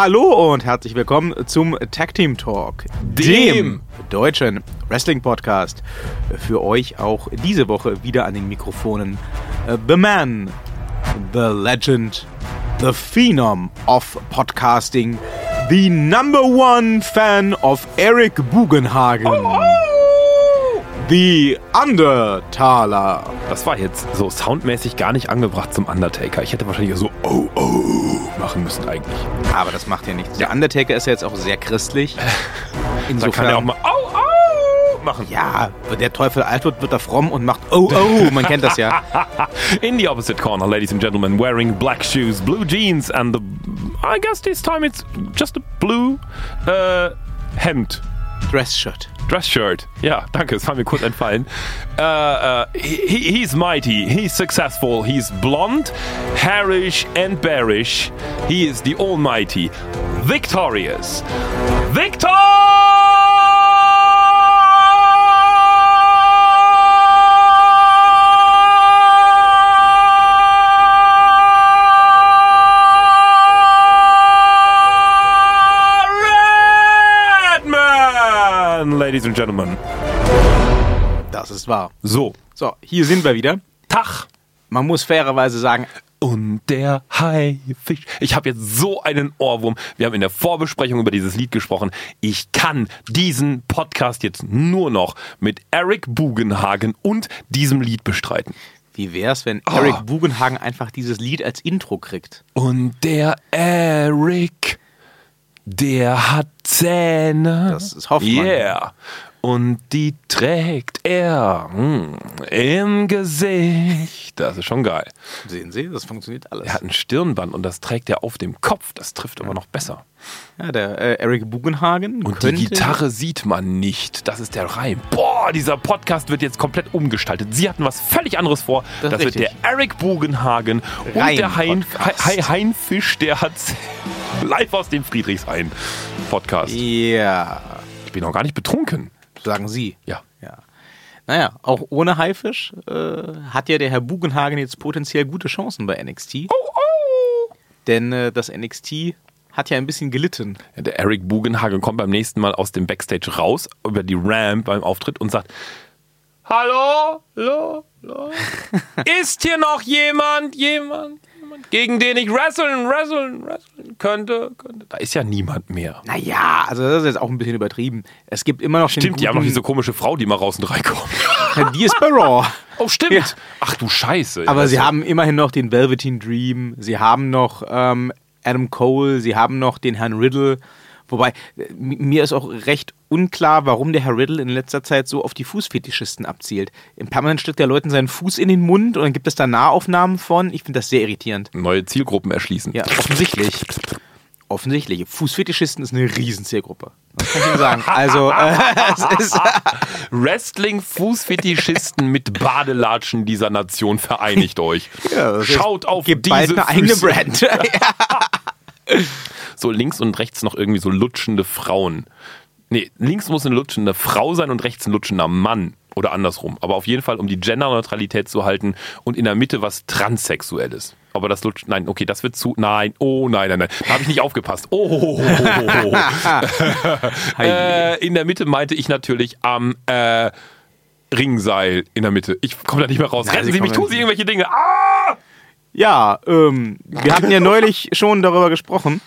Hallo und herzlich willkommen zum Tag Team Talk, Dem. deutschen Wrestling Podcast. Für euch auch diese Woche wieder an den Mikrofonen äh, The Man, The Legend, The Phenom of Podcasting, the number one fan of Eric Bugenhagen, The Undertaler. Das war jetzt so soundmäßig gar nicht angebracht zum Undertaker. Ich hätte wahrscheinlich so oh oh machen müssen eigentlich. Aber das macht ja nichts. Der Undertaker ist ja jetzt auch sehr christlich. Da Insofern kann er auch mal au au machen. Ja, der Teufel alt wird, wird er fromm und macht oh oh, man kennt das ja. In the opposite corner, ladies and gentlemen, wearing black shoes, blue jeans and the I guess this time it's just a blue uh, Hemd. Dress shirt. Ja, danke, es war mir kurz entfallen. Uh, uh, he, he's mighty, he's successful, he's blonde, hairish and bearish. He is the almighty, victorious. Victor! Redman, ladies and gentlemen. Das ist wahr. So, So, hier sind wir wieder. Tag. Man muss fairerweise sagen, Und der Haifisch. Ich habe jetzt so einen Ohrwurm. Wir haben in der Vorbesprechung über dieses Lied gesprochen. Ich kann diesen Podcast jetzt nur noch mit Eric Bugenhagen und diesem Lied bestreiten. wie wär's, wenn Oh. Eric Bugenhagen einfach dieses Lied als Intro kriegt? Und der Eric, der hat Zähne. Das ist Hoffmann. Yeah. Und die trägt er hm, im Gesicht. Das ist schon geil. Sehen Sie, das funktioniert alles. Er hat ein Stirnband und das trägt er auf dem Kopf. Das trifft aber noch besser. Ja, der äh, Eric Bugenhagen Und die Gitarre sieht man nicht. Das ist der Reim. Boah, dieser Podcast wird jetzt komplett umgestaltet. Sie hatten was völlig anderes vor. Das Das, wird der Eric Bugenhagen und der. Hein, Heinfisch, der hat live aus dem Friedrichshain Podcast. Ja, Ich bin noch gar nicht betrunken. sagen Sie. Ja. Ja. Naja, auch ohne Haifisch äh, hat ja der Herr Bugenhagen jetzt potenziell gute Chancen bei NXT. Oh, Denn äh, das NXT hat ja ein bisschen gelitten. Ja, der Eric Bugenhagen kommt beim nächsten Mal aus dem Backstage raus über die Ramp beim Auftritt und sagt: Hallo, hallo, hallo. Ist hier noch jemand, jemand, gegen den ich wresteln, wresteln, wresteln könnte? könnte? Da ist ja niemand mehr. Naja, also das ist jetzt auch ein bisschen übertrieben. Es gibt immer noch Stimmt, die haben noch diese komische Frau, die mal raus und reinkommt. Die ist bei Raw. Oh, stimmt. Ja. Ach du Scheiße. Aber sie das- haben immerhin noch den Velveteen Dream, sie haben noch ähm, Adam Cole, sie haben noch den Herrn Riddle. Wobei, äh, mir ist auch recht unklar, warum der Herr Riddle in letzter Zeit so auf die Fußfetischisten abzielt. Im Permanent steckt der Leuten seinen Fuß in den Mund und dann gibt es da Nahaufnahmen von. Ich finde das sehr irritierend. Neue Zielgruppen erschließen. Ja, offensichtlich. Offensichtlich. Fußfetischisten ist eine Riesenzielgruppe. Das kann ich Ihnen sagen. Also, äh, es ist, Wrestling-Fußfetischisten mit Badelatschen dieser Nation vereinigt euch. Ja, Schaut auf diese bald eine eigene. Brand. ja. So links und rechts noch irgendwie so lutschende Frauen. Nee, links muss eine lutschende Frau sein und rechts ein lutschender Mann. Oder andersrum. Aber auf jeden Fall, um die Genderneutralität zu halten und in der Mitte was Transsexuelles. Aber das lutscht. Nein, okay, das wird zu. Nein, oh nein, nein, nein. Da habe ich nicht aufgepasst. Oh. äh, in der Mitte meinte ich natürlich am äh, Ringseil in der Mitte. Ich komme da nicht mehr raus. Nein, Retten Sie mich, tun Sie irgendwelche Dinge. Ah! Ja, ähm, wir hatten ja neulich schon darüber gesprochen,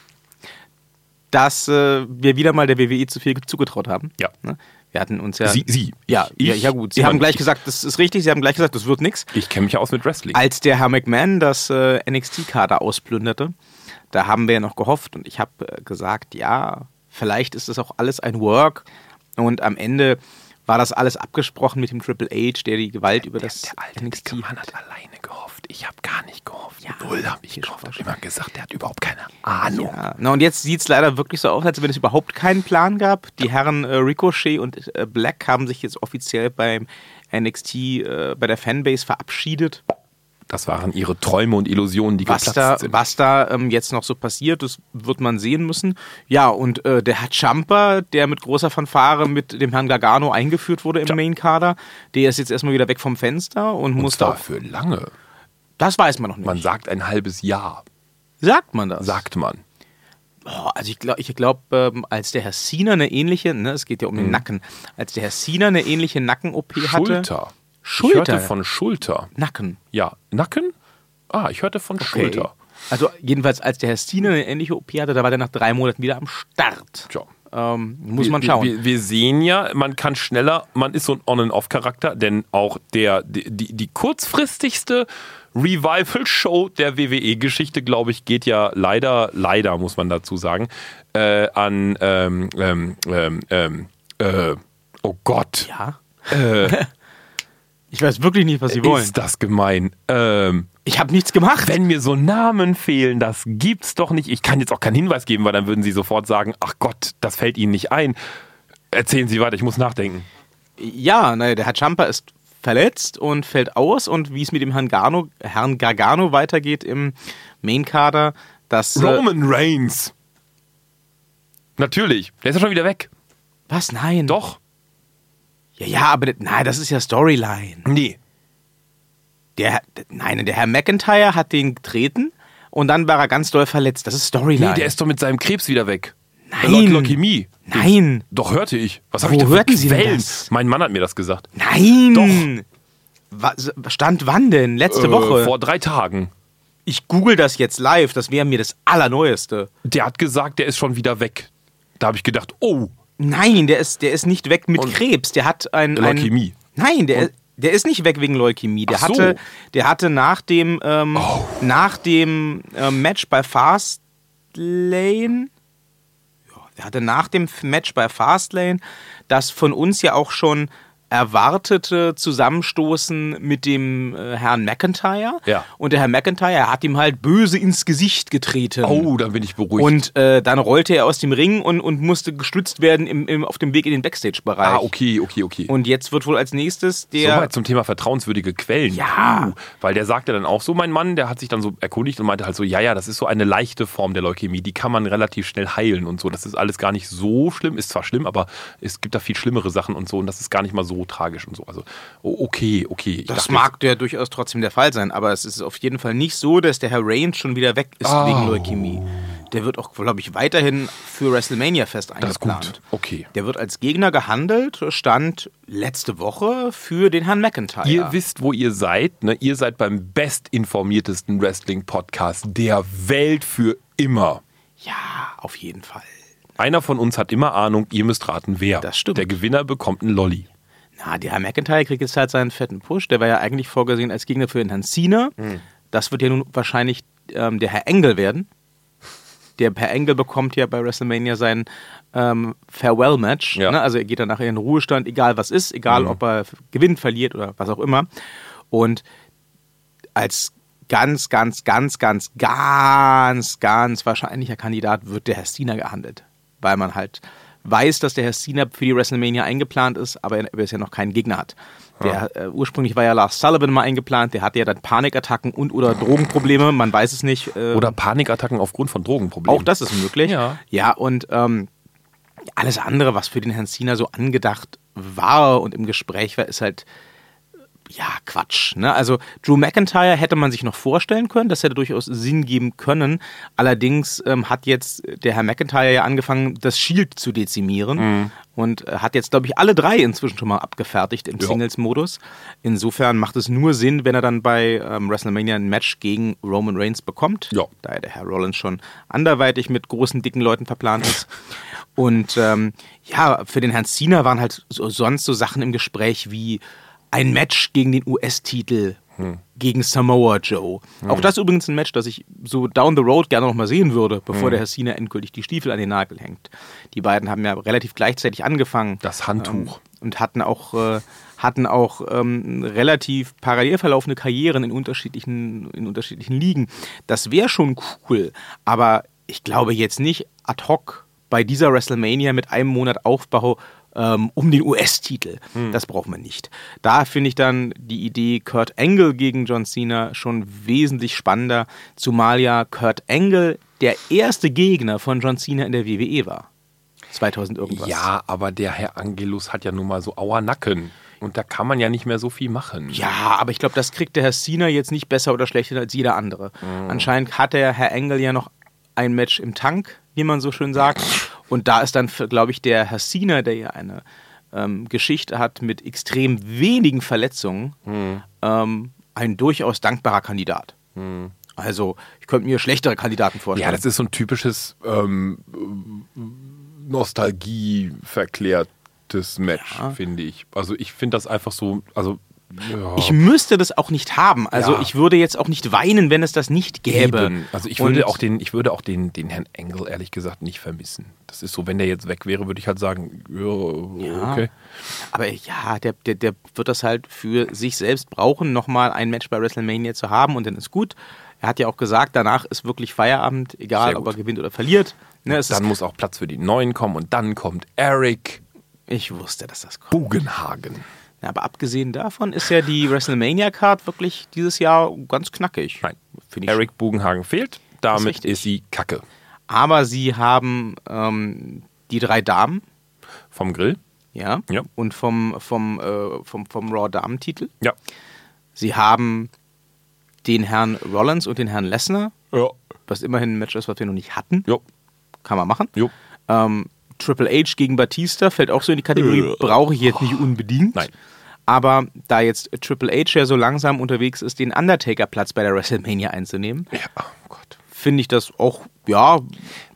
dass äh, wir wieder mal der WWE zu viel zugetraut haben. Ja. Ne? Wir hatten uns ja. Sie, Sie. Ja, Ich- ja, ja gut. Sie haben gleich ich- gesagt, das ist richtig. Sie haben gleich gesagt, das wird nichts. Ich kenne mich ja aus mit Wrestling. Als der Herr McMahon das äh, NXT-Kader ausplünderte, da haben wir ja noch gehofft und ich habe äh, gesagt, ja, vielleicht ist das auch alles ein Work. Und am Ende war das alles abgesprochen mit dem Triple H, der die Gewalt über das der alte NXT Mann hat alleine gehofft. Ich habe gar nicht gehofft. Null habe ich gehofft. Ich habe immer gesagt, der hat überhaupt keine Ahnung. Ja, na und jetzt sieht es leider wirklich so aus, als wenn es überhaupt keinen Plan gab. Die Herren äh, Ricochet und äh, Black haben sich jetzt offiziell beim NXT äh, bei der Fanbase verabschiedet. Das waren ihre Träume und Illusionen, die Was geplatzt da, sind. was da ähm, jetzt noch so passiert, das wird man sehen müssen. Ja, und äh, der Herr Champa, der mit großer Fanfare mit dem Herrn Gargano eingeführt wurde im Main-Kader, der ist jetzt erstmal wieder weg vom Fenster und, muss da. Dafür lange. Das weiß man noch nicht. Man sagt ein halbes Jahr, sagt man das? sagt man. Oh, also ich glaube, ich glaub, ähm, als der Herr Cena eine ähnliche, ne, es geht ja um den Nacken, als der Herr Cena eine ähnliche Nacken-OP hatte. Schulter. Ich Schulter. hörte von Schulter. Nacken. Ja, Nacken? Ah, ich hörte von Schulter. Also jedenfalls, als der Herr Cena eine ähnliche OP hatte, da war der nach drei Monaten wieder am Start. Tja. Ähm, muss Wir- man schauen. Wir, wir sehen ja, man kann schneller, man ist so ein On-and-Off-Charakter, denn auch der, die, die kurzfristigste Revival-Show der WWE-Geschichte, glaube ich, geht ja leider, leider muss man dazu sagen, äh, an, ähm, ähm, ähm, ähm, äh, oh Gott, ja. ich weiß wirklich nicht, was Sie wollen. ist das gemein. Ähm, Ich habe nichts gemacht. wenn mir so Namen fehlen, das gibt's doch nicht. Ich kann jetzt auch keinen Hinweis geben, weil dann würden Sie sofort sagen, ach Gott, das fällt Ihnen nicht ein. Erzählen Sie weiter, ich muss nachdenken. Ja, naja, der Herr Champa ist verletzt und fällt aus und wie es mit dem Herrn, Garno, Herrn Gargano weitergeht im Main-Kader, das... Äh, Roman Reigns. Natürlich, der ist ja schon wieder weg. was? Nein. Doch. Ja, ja, aber das- nein, das ist ja Storyline. Nee. Der, nein, der Herr McIntyre hat den getreten und dann war er ganz doll verletzt. Das ist Storyline. Nee, der ist doch mit seinem Krebs wieder weg. Nein. Leu- Leukämie. Nein. Doch, hörte ich. Was habe ich denn hörten Sie denn das? Mein Mann hat mir das gesagt. Nein. Was, stand wann denn? Letzte Äh, Woche. Vor drei Tagen. Ich google das jetzt live. Das wäre mir das Allerneueste. Der hat gesagt, der ist schon wieder weg. Da habe ich gedacht, oh, Nein, der ist, der ist nicht weg mit Und- Krebs. Der hat ein. ein Leukämie. Nein, der, der ist nicht weg wegen Leukämie. Der so. hatte, der hatte nach dem, ähm, Oh. nach dem ähm, Match bei Fastlane, der hatte nach dem Match bei Fastlane das von uns ja auch schon erwartete Zusammenstoßen mit dem äh, Herrn McIntyre. Ja. Und der Herr McIntyre hat ihm halt böse ins Gesicht getreten. oh, dann bin ich beruhigt. Und äh, dann rollte er aus dem Ring und, und musste gestützt werden im, im, auf dem Weg in den Backstage-Bereich. ah, okay, okay, okay. Und jetzt wird wohl als nächstes der. Soweit zum Thema vertrauenswürdige Quellen. Ja. Puh, weil der sagte dann auch so, mein Mann, der hat sich dann so erkundigt und meinte halt so, ja, ja, das ist so eine leichte Form der Leukämie, die kann man relativ schnell heilen und so. Das ist alles gar nicht so schlimm, ist zwar schlimm, aber es gibt da viel schlimmere Sachen und so und das ist gar nicht mal so tragisch und so. Also, okay, okay. Ich das mag ja durchaus trotzdem der Fall sein, aber es ist auf jeden Fall nicht so, dass der Herr Reigns schon wieder weg ist Oh. wegen Leukämie. Der wird auch, glaube ich, weiterhin für WrestleMania fest Das ist eingeplant. gut. Okay. Der wird als Gegner gehandelt, stand letzte Woche für den Herrn McIntyre. Ihr wisst, wo ihr seid. Ne? Ihr seid beim bestinformiertesten Wrestling-Podcast der Welt für immer. ja, auf jeden Fall. Einer von uns hat immer Ahnung, ihr müsst raten, wer. Das stimmt. Der Gewinner bekommt einen Lolli. Na, der Herr McIntyre kriegt jetzt halt seinen fetten Push. Der war ja eigentlich vorgesehen als Gegner für den Herrn Cena. Hm. Das wird ja nun wahrscheinlich ähm, der Herr Engel werden. Der Herr Engel bekommt ja bei WrestleMania sein ähm, Farewell-Match. Ja. Ne? Also er geht dann nachher in den Ruhestand, egal was ist, egal ob er gewinnt, verliert oder was auch immer. Und als ganz, ganz, ganz, ganz, ganz, ganz wahrscheinlicher Kandidat wird der Herr Cena gehandelt. Weil man halt weiß, dass der Herr Cena für die WrestleMania eingeplant ist, aber er bisher noch keinen Gegner hat. Der, äh, ursprünglich war ja Lars Sullivan mal eingeplant, der hatte ja dann Panikattacken und oder Drogenprobleme, man weiß es nicht. Äh, Oder Panikattacken aufgrund von Drogenproblemen. auch das ist möglich. Ja. Ja, und ähm, alles andere, was für den Herrn Cena so angedacht war und im Gespräch war, ist halt ja Quatsch. Ne? Also Drew McIntyre hätte man sich noch vorstellen können, das hätte durchaus Sinn geben können. Allerdings ähm, hat jetzt der Herr McIntyre ja angefangen, das Shield zu dezimieren Mhm. und äh, hat jetzt, glaube ich, alle drei inzwischen schon mal abgefertigt im Ja. Singles-Modus. Insofern macht es nur Sinn, wenn er dann bei ähm, WrestleMania ein Match gegen Roman Reigns bekommt Ja. da ja der Herr Rollins schon anderweitig mit großen, dicken Leuten verplant ist. Und ähm, ja, für den Herrn Cena waren halt so, sonst so Sachen im Gespräch wie ein Match gegen den US-Titel gegen Samoa Joe. Auch das übrigens ein Match, das ich so down the road gerne noch mal sehen würde, bevor der Herr Cena endgültig die Stiefel an den Nagel hängt. Die beiden haben ja relativ gleichzeitig angefangen. Das Handtuch. und hatten auch, äh, hatten auch ähm, relativ parallel verlaufende Karrieren in unterschiedlichen, in unterschiedlichen Ligen. Das wäre schon cool, aber ich glaube jetzt nicht ad hoc bei dieser WrestleMania mit einem Monat Aufbau ähm, um den US-Titel. Das brauchen wir nicht. Da finde ich dann die Idee Kurt Angle gegen John Cena schon wesentlich spannender, zumal ja Kurt Angle der erste Gegner von John Cena in der WWE war. 2000 irgendwas. Ja, aber der Herr Angelus hat ja nun mal so Auernacken. Und da kann man ja nicht mehr so viel machen. Ja, aber ich glaube, das kriegt der Herr Cena jetzt nicht besser oder schlechter als jeder andere. Mhm. Anscheinend hat der Herr Engel ja noch ein Match im Tank wie man so schön sagt. Und da ist dann, glaube ich, der Herr Cena, der ja eine ähm, Geschichte hat mit extrem wenigen Verletzungen, ähm, ein durchaus dankbarer Kandidat. Also, ich könnte mir schlechtere Kandidaten vorstellen. Ja, das ist so ein typisches ähm, Nostalgie verklärtes Match, Ja. finde ich. Also ich finde das einfach so, also ja, Ich müsste das auch nicht haben. Also Ja. ich würde jetzt auch nicht weinen, wenn es das nicht gäbe. Eben. Also ich würde Und- auch den, ich würde auch den, den Herrn Engel ehrlich gesagt nicht vermissen. Das ist so, wenn der jetzt weg wäre, würde ich halt sagen, ja, okay. Aber ja, der, der, der wird das halt für sich selbst brauchen, nochmal ein Match bei WrestleMania zu haben und dann ist gut. Er hat ja auch gesagt, danach ist wirklich Feierabend, egal ob er gewinnt oder verliert. Ne, Dann muss auch Platz für die Neuen kommen und dann kommt Eric ich wusste, dass das kommt. Bugenhagen. Ja, aber abgesehen davon ist ja die WrestleMania-Card wirklich dieses Jahr ganz knackig. Nein, Finde ich Eric Bugenhagen fehlt. Damit richtig. ist, sie Kacke. Aber sie haben ähm, die drei Damen, Vom Grill. ja, Ja. und vom, vom, äh, vom, vom Raw-Damen-Titel. Ja. Sie haben den Herrn Rollins und den Herrn Lesnar, Ja. was immerhin ein Match ist, was wir noch nicht hatten. Jo. Kann man machen. Jo. Ähm, Triple H gegen Batista fällt auch so in die Kategorie, Äh. brauche ich jetzt nicht unbedingt. Nein. Aber da jetzt Triple H ja so langsam unterwegs ist, den Undertaker-Platz bei der WrestleMania einzunehmen, Ja, oh Gott. finde ich das auch, ja,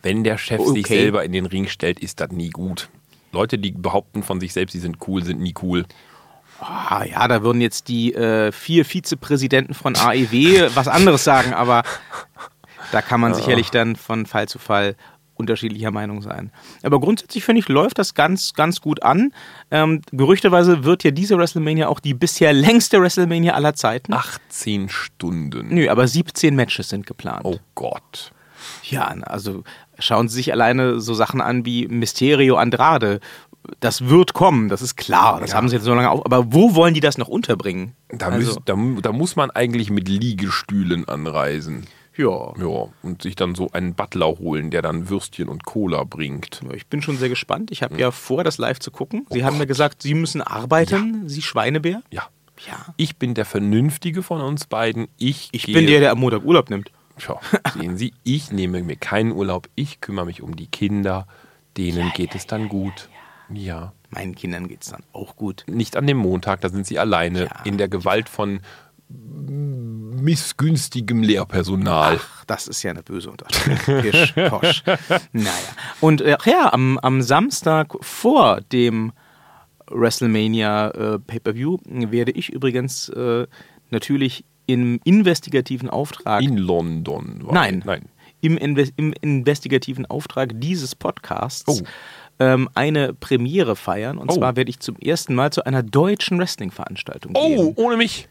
Wenn der Chef sich Okay. selber in den Ring stellt, ist das nie gut. Leute, die behaupten von sich selbst, sie sind cool, sind nie cool. ah, ja, da würden jetzt die äh, vier Vizepräsidenten von AEW was anderes sagen, aber da kann man sicherlich dann von Fall zu Fall unterschiedlicher Meinung sein. Aber grundsätzlich finde ich, läuft das ganz, ganz gut an. Ähm, gerüchteweise wird ja diese WrestleMania auch die bisher längste WrestleMania aller Zeiten. 18 Stunden. Nö, aber 17 Matches sind geplant. Oh Gott. Ja, also schauen Sie sich alleine so Sachen an wie Mysterio Andrade. Das wird kommen, das ist klar. Das Ja. haben sie jetzt so lange auf. Aber wo wollen die das noch unterbringen? Da, also, müß, da, da muss man eigentlich mit Liegestühlen anreisen. Ja. Ja, und sich dann so einen Butler holen, der dann Würstchen und Cola bringt. Ich bin schon sehr gespannt. Ich habe ja vor, das live zu gucken. Sie haben mir gesagt, Sie müssen arbeiten, Sie Schweinebär. Ja. Ja. Ich bin der Vernünftige von uns beiden. Ich, Ich bin der, der am Montag Urlaub nimmt. Schau, sehen Sie, ich nehme mir keinen Urlaub. Ich kümmere mich um die Kinder. Denen geht es dann gut. Ja. Meinen Kindern geht es dann auch gut. Nicht an dem Montag, da sind sie alleine Ja. in der Gewalt von missgünstigem Lehrpersonal. Ach, das ist ja eine böse Unterstellung. Pisch, posch. Naja. Und äh, ach ja, am, am Samstag vor dem WrestleMania äh, Pay-Per-View werde ich übrigens äh, natürlich im investigativen Auftrag. In London. war- nein, Nein. Im, Inve im investigativen Auftrag dieses Podcasts Oh. ähm, eine Premiere feiern. Und Oh. zwar werde ich zum ersten Mal zu einer deutschen Wrestling-Veranstaltung Oh, gehen. ohne mich.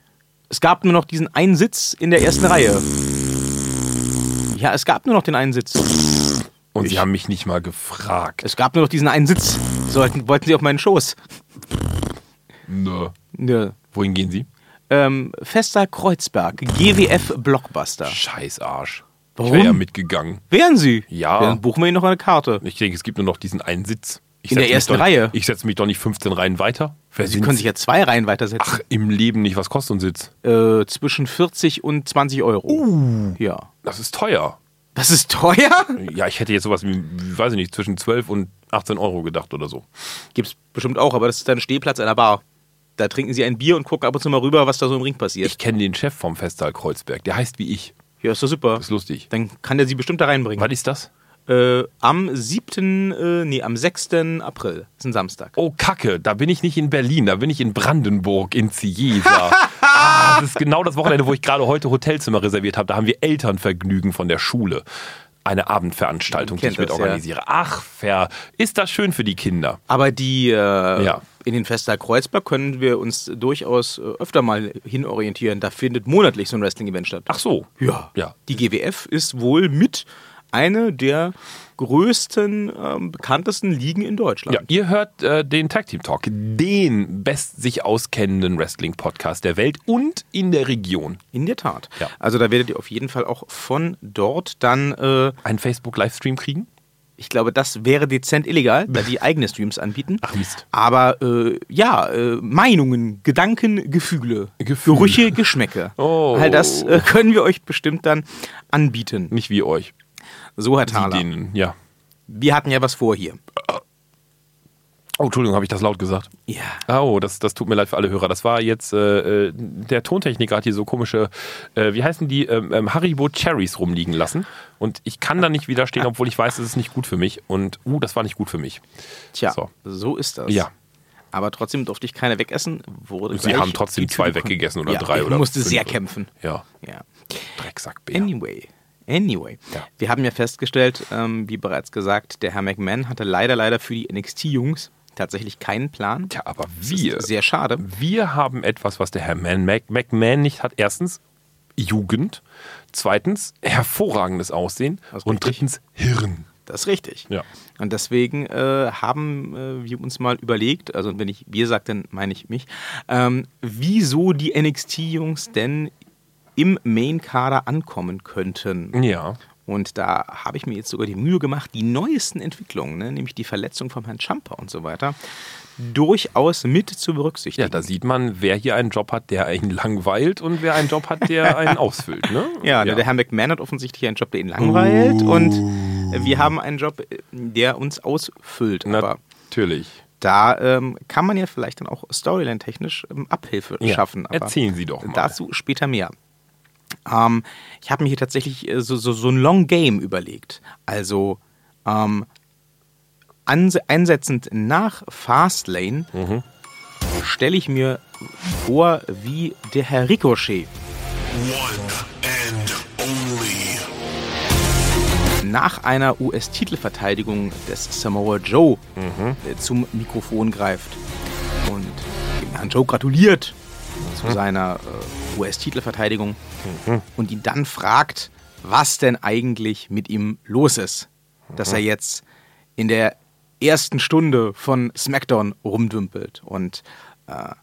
Es gab nur noch diesen einen Sitz in der ersten Reihe. Ja, es gab nur noch den einen Sitz. Und Ich- sie haben mich nicht mal gefragt. Es gab nur noch diesen einen Sitz. Sollten, wollten Sie auf meinen Schoß? Nö. Nö. Wohin gehen sie? Ähm, Fester Kreuzberg, GWF Blockbuster. Scheiß Arsch. Warum? Ich wäre ja mitgegangen. Wären Sie? Ja. Dann buchen wir Ihnen noch eine Karte. Ich denke, es gibt nur noch diesen einen Sitz. Ich In der ersten doch, Reihe. Ich setze mich doch nicht 15 Reihen weiter. Wer Sie können sich ja zwei Reihen weitersetzen. Ach, im Leben nicht. Was kostet ein Sitz? Äh, zwischen 40 und 20 Euro. Uh. Ja. Das ist teuer. Das ist teuer? Ja, ich hätte jetzt sowas wie, wie, weiß ich nicht, zwischen 12 und 18 Euro gedacht oder so. Gibt's bestimmt auch, aber das ist dann Stehplatz einer Bar. Da trinken Sie ein Bier und gucken ab und zu mal rüber, was da so im Ring passiert. Ich kenne den Chef vom Festsaal Kreuzberg. Der heißt wie ich. ja, ist doch super. Das ist lustig. Dann kann der Sie bestimmt da reinbringen. Was ist das? Äh, am 7., äh, nee, am 6. April. ist ein Samstag. Oh, Kacke, da bin ich nicht in Berlin, da bin ich in Brandenburg, in Ciesa. ah, das ist genau das Wochenende, wo ich gerade heute Hotelzimmer reserviert habe. Da haben wir Elternvergnügen von der Schule. Eine Abendveranstaltung, die ich mit das, ja. organisiere. Ach, fair. Ist das schön für die Kinder? Aber die äh, Ja. in den Festsaal Kreuzberg können wir uns durchaus äh, öfter mal hinorientieren. Da findet monatlich so ein Wrestling-Event statt. Ach so. ja. Ja. Die GWF ist wohl mit eine der größten, ähm, bekanntesten Ligen in Deutschland. Ja, ihr hört äh, den Tag Team Talk, den best sich auskennenden Wrestling-Podcast der Welt und in der Region. In der Tat. Ja. Also da werdet ihr auf jeden Fall auch von dort dann, äh, Einen Facebook-Livestream kriegen? ich glaube, das wäre dezent illegal, da die eigene Streams anbieten. Ach, Mist. Aber äh, ja, äh, Meinungen, Gedanken, Gefühle, Gefühle. Gerüche, Geschmäcke. Oh. All das äh, können wir euch bestimmt dann anbieten. Nicht wie euch. So, Herr Sie Thaler. denen, ja. wir hatten ja was vor hier. Oh, Entschuldigung, habe ich das laut gesagt? Ja. Oh, das, das tut mir leid für alle Hörer. Das war jetzt, äh, äh, der Tontechniker hat hier so komische, äh, wie heißen die, ähm, ähm, Haribo Cherries rumliegen lassen. Und ich kann da nicht widerstehen, obwohl ich weiß, es ist nicht gut für mich. Und, uh, das war nicht gut für mich. Tja, so, so ist das. Ja. Aber trotzdem durfte ich keine wegessen. Wurde Sie haben trotzdem zwei weggegessen oder ja, drei ich oder musste fünf. sehr kämpfen. Ja. ja. Drecksackbär. Anyway. Anyway, ja. wir haben ja festgestellt, ähm, wie bereits gesagt, der Herr McMahon hatte leider, leider für die NXT-Jungs tatsächlich keinen Plan. Ja, aber wir. sehr schade. Wir haben etwas, was der Herr Man Mac McMahon nicht hat. Erstens Jugend, zweitens hervorragendes Aussehen und drittens Hirn. Das ist richtig. Ja. Und deswegen äh, haben äh, wir uns mal überlegt, also wenn ich wir sage, dann meine ich mich, ähm, wieso die NXT-Jungs denn im Main-Kader ankommen könnten. Ja. Und da habe ich mir jetzt sogar die Mühe gemacht, die neuesten Entwicklungen, ne, nämlich die Verletzung von Herrn Champa und so weiter, durchaus mit zu berücksichtigen. Ja, da sieht man, wer hier einen Job hat, der einen langweilt und wer einen Job hat, der einen ausfüllt. Ne? Ja, ja, der Herr McMahon hat offensichtlich einen Job, der ihn langweilt uh. und wir haben einen Job, der uns ausfüllt. Natürlich. Da ähm, kann man ja vielleicht dann auch storyline-technisch ähm, Abhilfe ja, schaffen. erzählen Sie doch mal. Dazu später mehr. Ähm, ich habe mir hier tatsächlich äh, so, so, so ein Long Game überlegt. Also ähm, einsetzend nach Fastlane mhm. stelle ich mir vor, wie der Herr Ricochet nach einer US-Titelverteidigung des Samoa Joe mhm. Äh, zum Mikrofon greift und dem Herrn Joe gratuliert zu mhm. seiner äh, US-Titelverteidigung mhm. und ihn dann fragt, was denn eigentlich mit ihm los ist. Dass er mhm. jetzt in der ersten Stunde von SmackDown rumdümpelt und äh,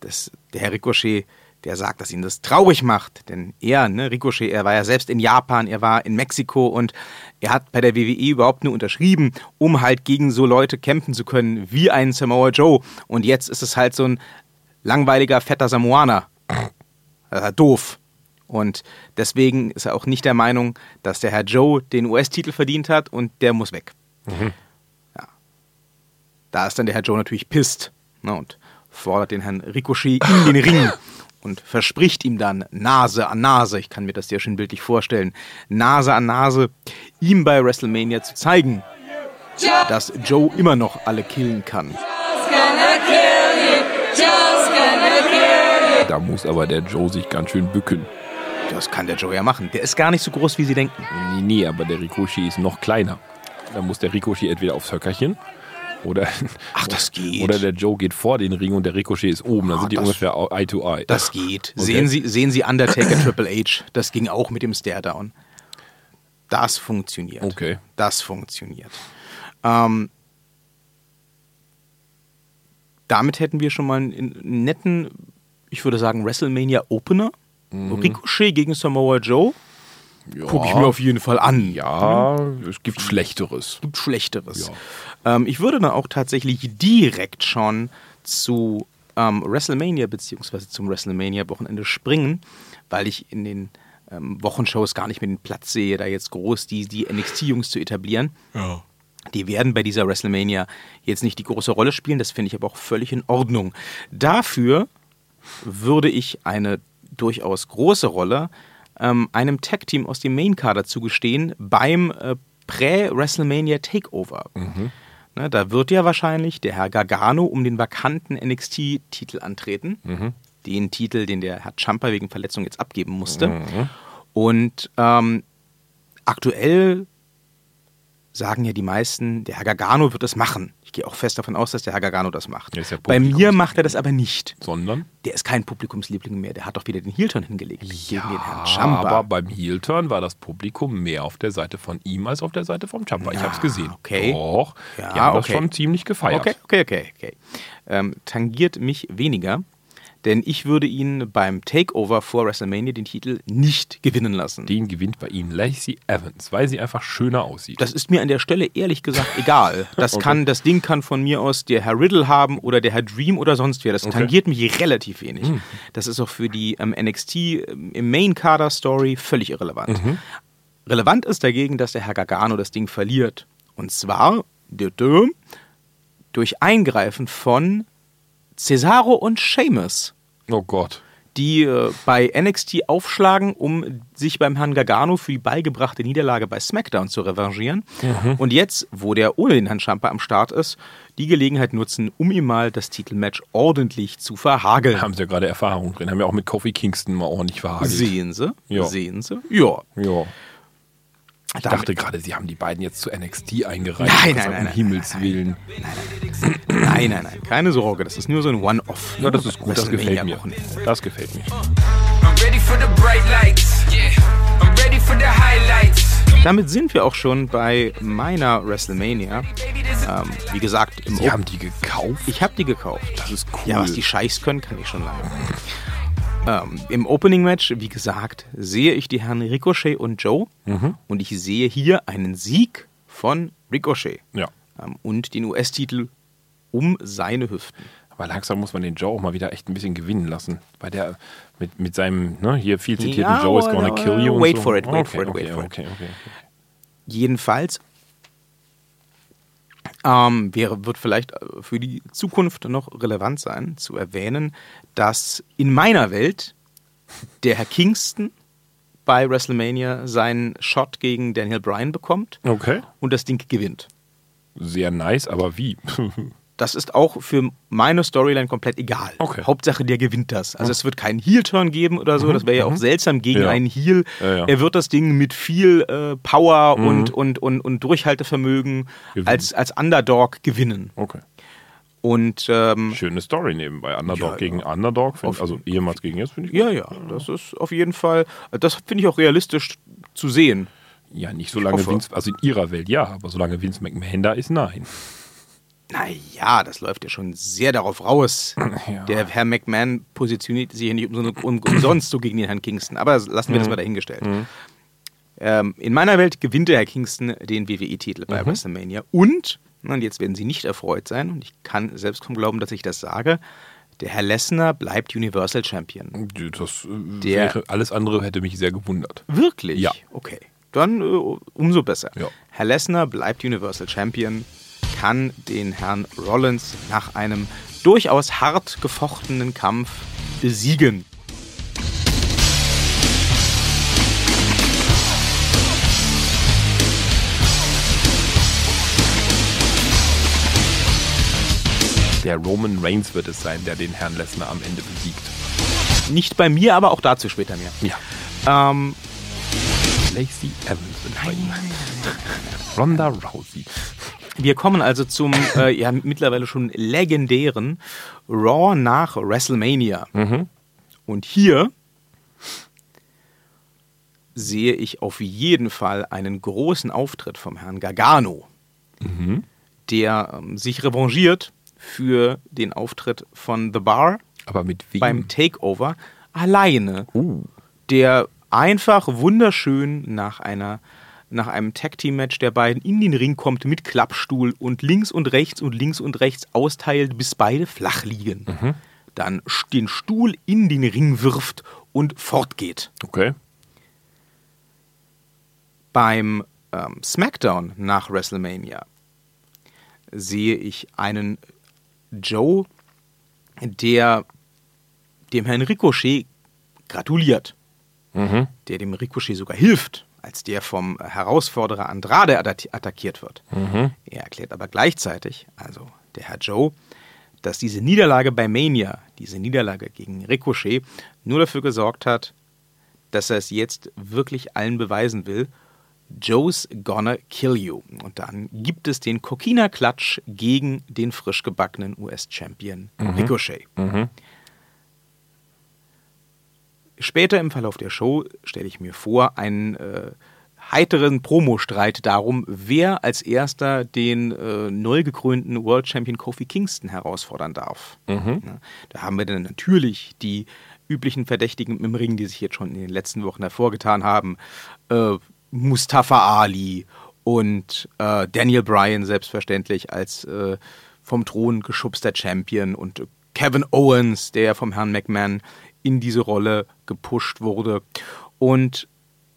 das, der Herr Ricochet, der sagt, dass ihn das traurig macht. Denn er, ne, Ricochet, er war ja selbst in Japan, er war in Mexiko und er hat bei der WWE überhaupt nur unterschrieben, um halt gegen so Leute kämpfen zu können wie ein Samoa Joe. Und jetzt ist es halt so ein langweiliger, fetter Samoaner. Äh, doof. Und deswegen ist er auch nicht der Meinung, dass der Herr Joe den US-Titel verdient hat und der muss weg. Mhm. Ja. Da ist dann der Herr Joe natürlich pisst ne, und fordert den Herrn Ricochet in den Ring und verspricht ihm dann Nase an Nase, ich kann mir das sehr schön bildlich vorstellen, Nase an Nase, ihm bei WrestleMania zu zeigen, dass Joe immer noch alle killen kann. Da muss aber der Joe sich ganz schön bücken. Das kann der Joe ja machen. Der ist gar nicht so groß, wie Sie denken. Nee, nee, aber der Ricochet ist noch kleiner. Da muss der Ricochet entweder aufs Höckerchen oder, Ach, das geht. Oder der Joe geht vor den Ring und der Ricochet ist oben. Dann ah, sind die ungefähr Eye to Eye. Das geht. Okay. Sehen, Sie, sehen Sie Undertaker Triple H. Das ging auch mit dem Stare-Down. Das funktioniert. Okay. Das funktioniert. Ähm, damit hätten wir schon mal einen netten, ich würde sagen, WrestleMania Opener. Mhm. Ricochet gegen Samoa Joe. Ja. Gucke ich mir auf jeden Fall an. Ja, mhm. es gibt Schlechteres. Es gibt Schlechteres. Ja. Ähm, ich würde dann auch tatsächlich direkt schon zu ähm, WrestleMania bzw. zum WrestleMania-Wochenende springen, weil ich in den ähm, Wochenshows gar nicht mehr den Platz sehe, da jetzt groß die, die NXT-Jungs zu etablieren. Ja. Die werden bei dieser WrestleMania jetzt nicht die große Rolle spielen, das finde ich aber auch völlig in Ordnung. Dafür würde ich eine durchaus große Rolle ähm, einem Tag-Team aus dem Main-Kader zugestehen beim äh, Prä-WrestleMania Takeover. Mhm. Ne, da wird ja wahrscheinlich der Herr Gargano um den vakanten NXT-Titel antreten. Mhm. Den Titel, den der Herr Champa wegen Verletzung jetzt abgeben musste. Mhm. Und ähm, aktuell sagen ja die meisten, der Herr Gargano wird das machen. Ich gehe auch fest davon aus, dass der Herr Gargano das macht. Ja Bei mir macht er das aber nicht. Sondern? Der ist kein Publikumsliebling mehr. Der hat doch wieder den Heel-Turn hingelegt ja, gegen den Herrn Champa. Aber beim Heel-Turn war das Publikum mehr auf der Seite von ihm als auf der Seite vom Champa. Ich habe es gesehen. Okay. Doch. Ja, die haben okay. das schon ziemlich gefeiert. Okay, okay, okay. okay. Ähm, tangiert mich weniger denn ich würde ihn beim Takeover vor WrestleMania den Titel nicht gewinnen lassen. Den gewinnt bei ihm Lacey Evans, weil sie einfach schöner aussieht. Das ist mir an der Stelle ehrlich gesagt egal. Das, okay. kann, das Ding kann von mir aus der Herr Riddle haben oder der Herr Dream oder sonst wer. Das okay. tangiert mich relativ wenig. Mhm. Das ist auch für die ähm, NXT ähm, im Main-Kader-Story völlig irrelevant. Mhm. Relevant ist dagegen, dass der Herr Gargano das Ding verliert Und zwar durch Eingreifen von Cesaro und Sheamus, Oh Gott. die äh, bei NXT aufschlagen, um sich beim Herrn Gargano für die beigebrachte Niederlage bei SmackDown zu revanchieren. Und jetzt, wo der ohne den Herrn Champa am Start ist, die Gelegenheit nutzen, um ihm mal das Titelmatch ordentlich zu verhageln. Haben sie ja gerade Erfahrung drin. Haben ja auch mit Kofi Kingston mal ordentlich verhagelt. Sehen Sie? Ja. Sehen Sie? Ja. Ja. Ich Damit- dachte gerade, sie haben die beiden jetzt zu NXT eingereicht. Nein, nein, um nein, nein, Himmels nein, Willen. Nein, nein, nein. Keine Sorge. Das ist nur so ein One-Off. Ja, das ist gut. Das gefällt mir. Das gefällt mir. Damit sind wir auch schon bei meiner WrestleMania. Ähm, wie gesagt, im Sie haben die gekauft? Ich habe die gekauft. Das ist cool. Ja, was die Scheiß können, kann ich schon lange. Ähm, Im Opening-Match, wie gesagt, sehe ich die Herren Ricochet und Joe. Mhm. Und ich sehe hier einen Sieg von Ricochet. Ja. Ähm, und den US-Titel um seine Hüften. Aber langsam muss man den Joe auch mal wieder echt ein bisschen gewinnen lassen. Bei der, mit, mit seinem, ne, hier viel zitierten Ja, Joe is gonna kill you. und wait so. for it, wait okay, for it, okay, wait for it. okay, okay. Jedenfalls ähm, wäre, wird vielleicht äh, für die Zukunft noch relevant sein, zu erwähnen, dass in meiner Welt der Herr Kingston bei WrestleMania seinen Shot gegen Daniel Bryan bekommt Okay. und das Ding gewinnt. Sehr nice, aber wie? Das ist auch für meine Storyline komplett egal. Okay. Hauptsache, der gewinnt das. Also es wird keinen Heel-Turn geben oder so. Das wäre ja auch seltsam gegen Ja. einen Heel. Ja, ja. Er wird das Ding mit viel äh, Power und, und, und, und Durchhaltevermögen Gewinnen. als, als Underdog gewinnen. Okay. Und ähm, Schöne Story nebenbei. Underdog Ja, gegen ja. Underdog, find, Auf- also ehemals gegen jetzt, finde ich. ja, ja, das ist auf jeden Fall, das finde ich auch realistisch zu sehen. Ja, nicht so lange. Vince, also in ihrer Welt ja, aber solange Vince McMahon da ist, nein. Naja, das läuft ja schon sehr darauf raus. Ja. Der Herr McMahon positioniert sich ja nicht um, um, umsonst so gegen den Herrn Kingston. Aber lassen wir das mal dahingestellt. Ähm, in meiner Welt gewinnt der Herr Kingston den WWE-Titel bei WrestleMania. Und, und jetzt werden Sie nicht erfreut sein, und ich kann selbst kaum glauben, dass ich das sage, der Herr Lesnar bleibt Universal Champion. Das äh, Der- wäre, alles andere hätte mich sehr gewundert. Wirklich? Ja. Okay. Dann äh, umso besser. Ja. Herr Lesnar bleibt Universal Champion, kann den Herrn Rollins nach einem durchaus hart gefochtenen Kampf besiegen. Der Roman Reigns wird es sein, der den Herrn Lesnar am Ende besiegt. Nicht bei mir, aber auch dazu später mehr. Ja. Ähm, Lacey Evans ihm. Ronda Rousey. Wir kommen also zum äh, ja, mittlerweile schon legendären Raw nach WrestleMania. Und hier sehe ich auf jeden Fall einen großen Auftritt vom Herrn Gargano, der ähm, sich revanchiert für den Auftritt von The Bar Aber mit wem? beim Takeover alleine, uh. der einfach wunderschön nach einer nach einem Tag Team Match der beiden in den Ring kommt mit Klappstuhl und links und rechts und links und rechts austeilt, bis beide flach liegen. Dann den Stuhl in den Ring wirft und fortgeht. Okay. Beim ähm, SmackDown nach WrestleMania sehe ich einen Joe, der dem Herrn Ricochet gratuliert, der dem Ricochet sogar hilft, als der vom Herausforderer Andrade atta- attackiert wird. Er erklärt aber gleichzeitig, also der Herr Joe, dass diese Niederlage bei Mania, diese Niederlage gegen Ricochet, nur dafür gesorgt hat, dass er es jetzt wirklich allen beweisen will. Joe's gonna kill you. Und dann gibt es den Kokina-Klatsch gegen den frisch gebackenen US-Champion Ricochet. Später im Verlauf der Show stelle ich mir vor, einen äh, heiteren Promostreit darum, wer als erster den äh, neu gekrönten World Champion Kofi Kingston herausfordern darf. Ja, da haben wir dann natürlich die üblichen Verdächtigen im Ring, die sich jetzt schon in den letzten Wochen hervorgetan haben. Äh, Mustafa Ali und äh, Daniel Bryan selbstverständlich als äh, vom Thron geschubster Champion und Kevin Owens, der vom Herrn McMahon in diese Rolle gepusht wurde. Und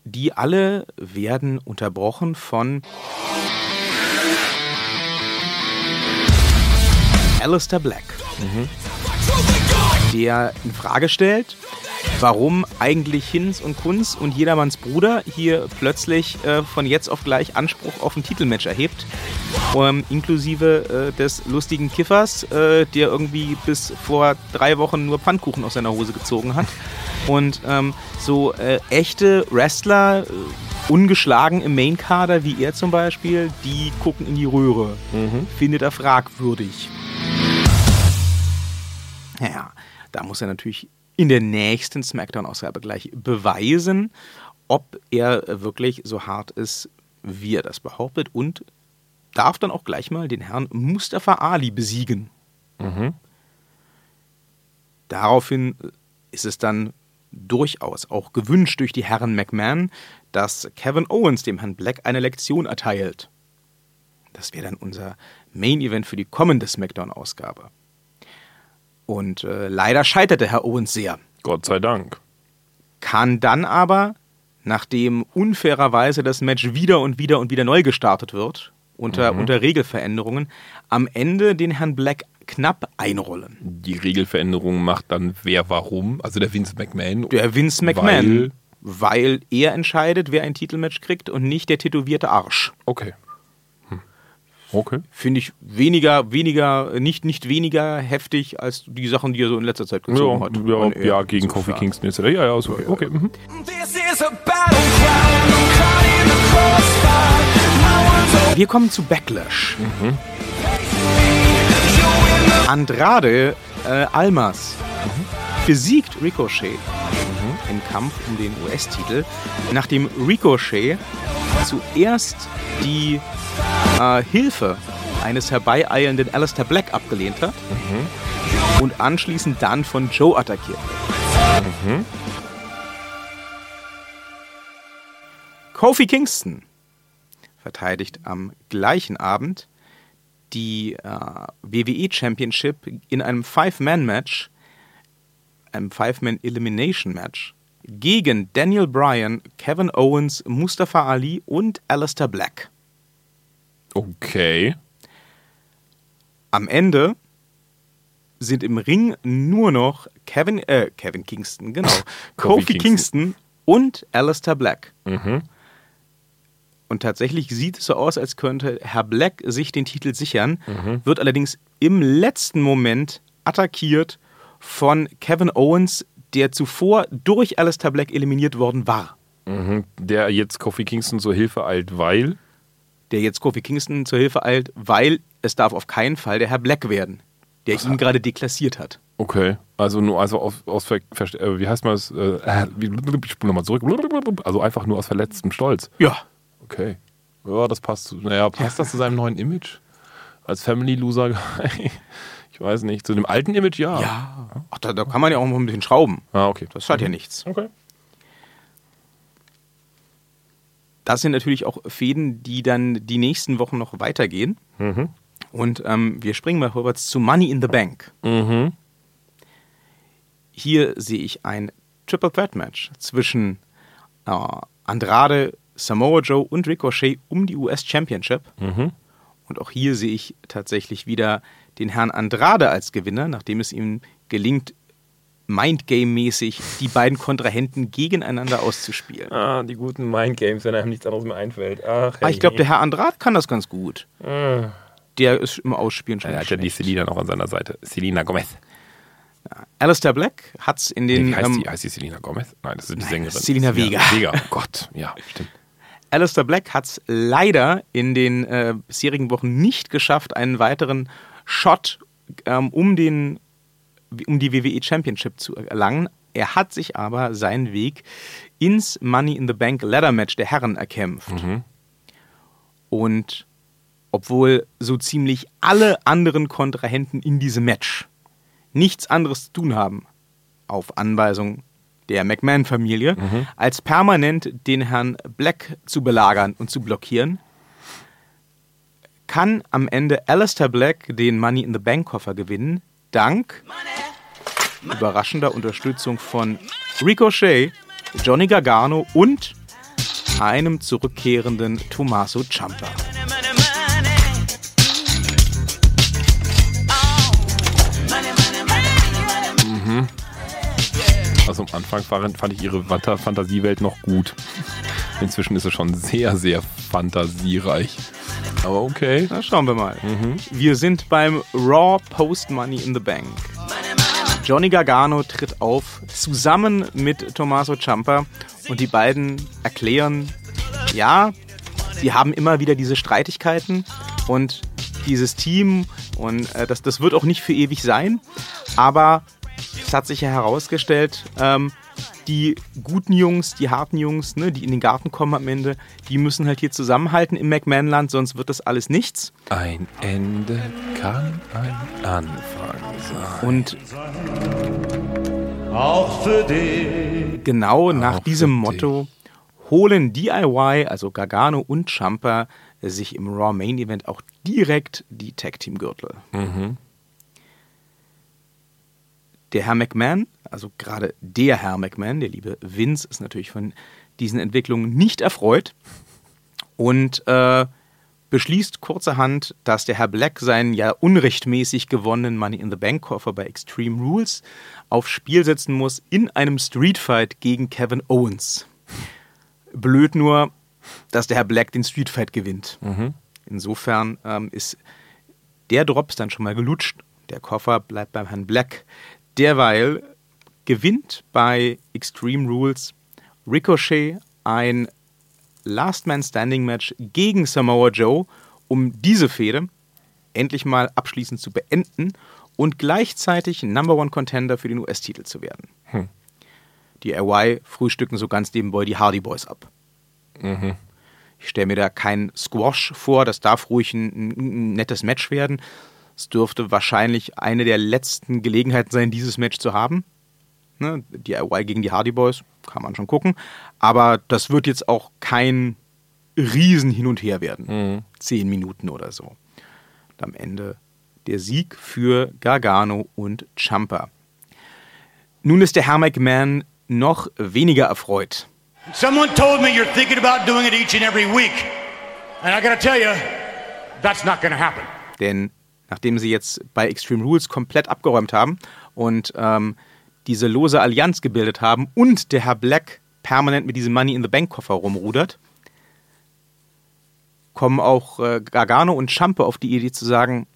die alle werden unterbrochen von Alistair Black, mhm. der in Frage stellt, warum eigentlich Hinz und Kunz und jedermanns Bruder hier plötzlich äh, von jetzt auf gleich Anspruch auf ein Titelmatch erhebt. Ähm, inklusive äh, des lustigen Kiffers, äh, der irgendwie bis vor drei Wochen nur Pfannkuchen aus seiner Hose gezogen hat. Und ähm, so äh, echte Wrestler, äh, ungeschlagen im Mainkader, wie er zum Beispiel, die gucken in die Röhre. Findet er fragwürdig. Ja, da muss er natürlich in der nächsten SmackDown-Ausgabe gleich beweisen, ob er wirklich so hart ist, wie er das behauptet und darf dann auch gleich mal den Herrn Mustafa Ali besiegen. Daraufhin ist es dann durchaus auch gewünscht durch die Herren McMahon, dass Kevin Owens dem Herrn Black eine Lektion erteilt. Das wäre dann unser Main Event für die kommende SmackDown-Ausgabe. Und äh, leider scheiterte Herr Owens sehr. Gott sei Dank. Kann dann aber, nachdem unfairerweise das Match wieder und wieder und wieder neu gestartet wird, unter, unter Regelveränderungen, am Ende den Herrn Black knapp einrollen. Die Regelveränderung macht dann wer warum. Also der Vince McMahon. Der Vince McMahon, weil, er entscheidet, wer ein Titelmatch kriegt und nicht der tätowierte Arsch. Okay. Hm. Okay. Finde ich weniger, weniger, nicht, nicht weniger heftig als die Sachen, die er so in letzter Zeit gezogen Ja, hat. ja, ja, gegen Kofi insofern. Kingston etc. Ja, ja, so. Okay. mhm. This is a battleground. Wir kommen zu Backlash. Mhm. Andrade äh, Almas Mhm. besiegt Ricochet im Kampf um den US-Titel, nachdem Ricochet zuerst die äh, Hilfe eines herbeieilenden Alistair Black abgelehnt hat Mhm. und anschließend dann von Joe attackiert. Mhm. Kofi Kingston verteidigt am gleichen Abend die äh, WWE Championship in einem Five-Man-Match, einem Five-Man-Elimination-Match gegen Daniel Bryan, Kevin Owens, Mustafa Ali und Alistair Black. Okay. Am Ende sind im Ring nur noch Kevin, äh, Kevin Kingston, genau, Kofi Kingston. und Alistair Black. Mhm. Und tatsächlich sieht es so aus, als könnte Herr Black sich den Titel sichern, wird allerdings im letzten Moment attackiert von Kevin Owens, der zuvor durch Alistair Black eliminiert worden war. Mhm. Der jetzt Kofi Kingston zur Hilfe eilt, weil. Der jetzt Kofi Kingston zur Hilfe eilt, weil es darf auf keinen Fall der Herr Black werden, der ihn gerade deklassiert hat. Okay. Also nur also aus, aus äh, wie heißt man das? Äh, äh, ich spule nochmal zurück. Also einfach nur aus verletztem Stolz. Ja, Okay. Ja, das passt zu. Naja, passt das zu seinem neuen Image? Als Family Loser? ich weiß nicht. Zu dem alten Image, ja. ja. Ach, da, da kann man ja auch noch ein bisschen schrauben. Ah, okay. Das schadet ja nichts. Okay. Das sind natürlich auch Fäden, die dann die nächsten Wochen noch weitergehen. Und ähm, wir springen mal vorwärts zu Money in the Bank. Mhm. Hier sehe ich ein Triple Threat Match zwischen äh, Andrade, Samoa Joe und Ricochet um die US Championship. Und auch hier sehe ich tatsächlich wieder den Herrn Andrade als Gewinner, nachdem es ihm gelingt, Mindgame-mäßig die beiden Kontrahenten gegeneinander auszuspielen. Ah, die guten Mindgames, wenn einem nichts anderes mehr einfällt. Ach, Ah, ich glaube, der Herr Andrade kann das ganz gut. Der ist im Ausspielen schon Er hat ja die. Selina noch an seiner Seite. Selina Gomez. Alistair Black hat es in den... Nee, heißt, ähm, die, heißt die Selina Gomez? Nein, das ist die Nein, Sängerin. Selina Vega. Vega, oh Gott. Ja, stimmt. Alistair Black hat es leider in den äh, bisherigen Wochen nicht geschafft, einen weiteren Shot ähm, um, den, um die WWE Championship zu erlangen. Er hat sich aber seinen Weg ins Money in the Bank Ladder Match der Herren erkämpft. Und obwohl so ziemlich alle anderen Kontrahenten in diesem Match nichts anderes zu tun haben, auf Anweisung der McMahon-Familie, als permanent den Herrn Black zu belagern und zu blockieren, kann am Ende Alistair Black den Money in the Bank Koffer gewinnen, dank überraschender Unterstützung von Ricochet, Johnny Gargano und einem zurückkehrenden Tommaso Ciampa. Anfang fand ich ihre Fanta- Fantasiewelt noch gut. Inzwischen ist sie schon sehr, sehr fantasiereich. Aber okay. Na, schauen wir mal. Wir sind beim Raw Post Money in the Bank. Johnny Gargano tritt auf, zusammen mit Tommaso Ciampa und die beiden erklären, ja, sie haben immer wieder diese Streitigkeiten und dieses Team und äh, das, das wird auch nicht für ewig sein, aber es hat sich ja herausgestellt, ähm, die guten Jungs, die harten Jungs, ne, die in den Garten kommen am Ende, die müssen halt hier zusammenhalten im McMahon-Land, sonst wird das alles nichts. Ein Ende kann ein Anfang sein. Und Auch für dich. genau nach Auch diesem Motto holen DIY, also Gargano und Champa, sich im Raw Main Event auch direkt die Tag Team Gürtel. Der Herr McMahon, also gerade der Herr McMahon, der liebe Vince, ist natürlich von diesen Entwicklungen nicht erfreut und äh, beschließt kurzerhand, dass der Herr Black seinen ja unrechtmäßig gewonnenen Money in the Bank Koffer bei Extreme Rules aufs Spiel setzen muss in einem Streetfight gegen Kevin Owens. Blöd nur, dass der Herr Black den Streetfight gewinnt. Insofern ähm, ist der Drops dann schon mal gelutscht. Der Koffer bleibt beim Herrn Black. Derweil gewinnt bei Extreme Rules Ricochet ein Last Man Standing Match gegen Samoa Joe, um diese Fehde endlich mal abschließend zu beenden und gleichzeitig Number One Contender für den US-Titel zu werden. Die RY frühstücken so ganz nebenbei die Hardy Boys ab. Ich stelle mir da kein Squash vor, das darf ruhig ein, ein nettes Match werden. Es dürfte wahrscheinlich eine der letzten Gelegenheiten sein, dieses Match zu haben. Ne, die RY gegen die Hardy Boys, kann man schon gucken. Aber das wird jetzt auch kein Riesen hin und her werden. Zehn Minuten oder so. Und am Ende der Sieg für Gargano und Champa. Nun ist der Herr McMahon noch weniger erfreut. Someone told me you're thinking about doing it each and every week. And I gotta tell you, that's not gonna happen. Denn nachdem sie jetzt bei Extreme Rules komplett abgeräumt haben und ähm, diese lose Allianz gebildet haben und der Herr Black permanent mit diesem Money in the Bank Koffer rumrudert, kommen auch äh, Gargano und Champe auf die Idee zu sagen,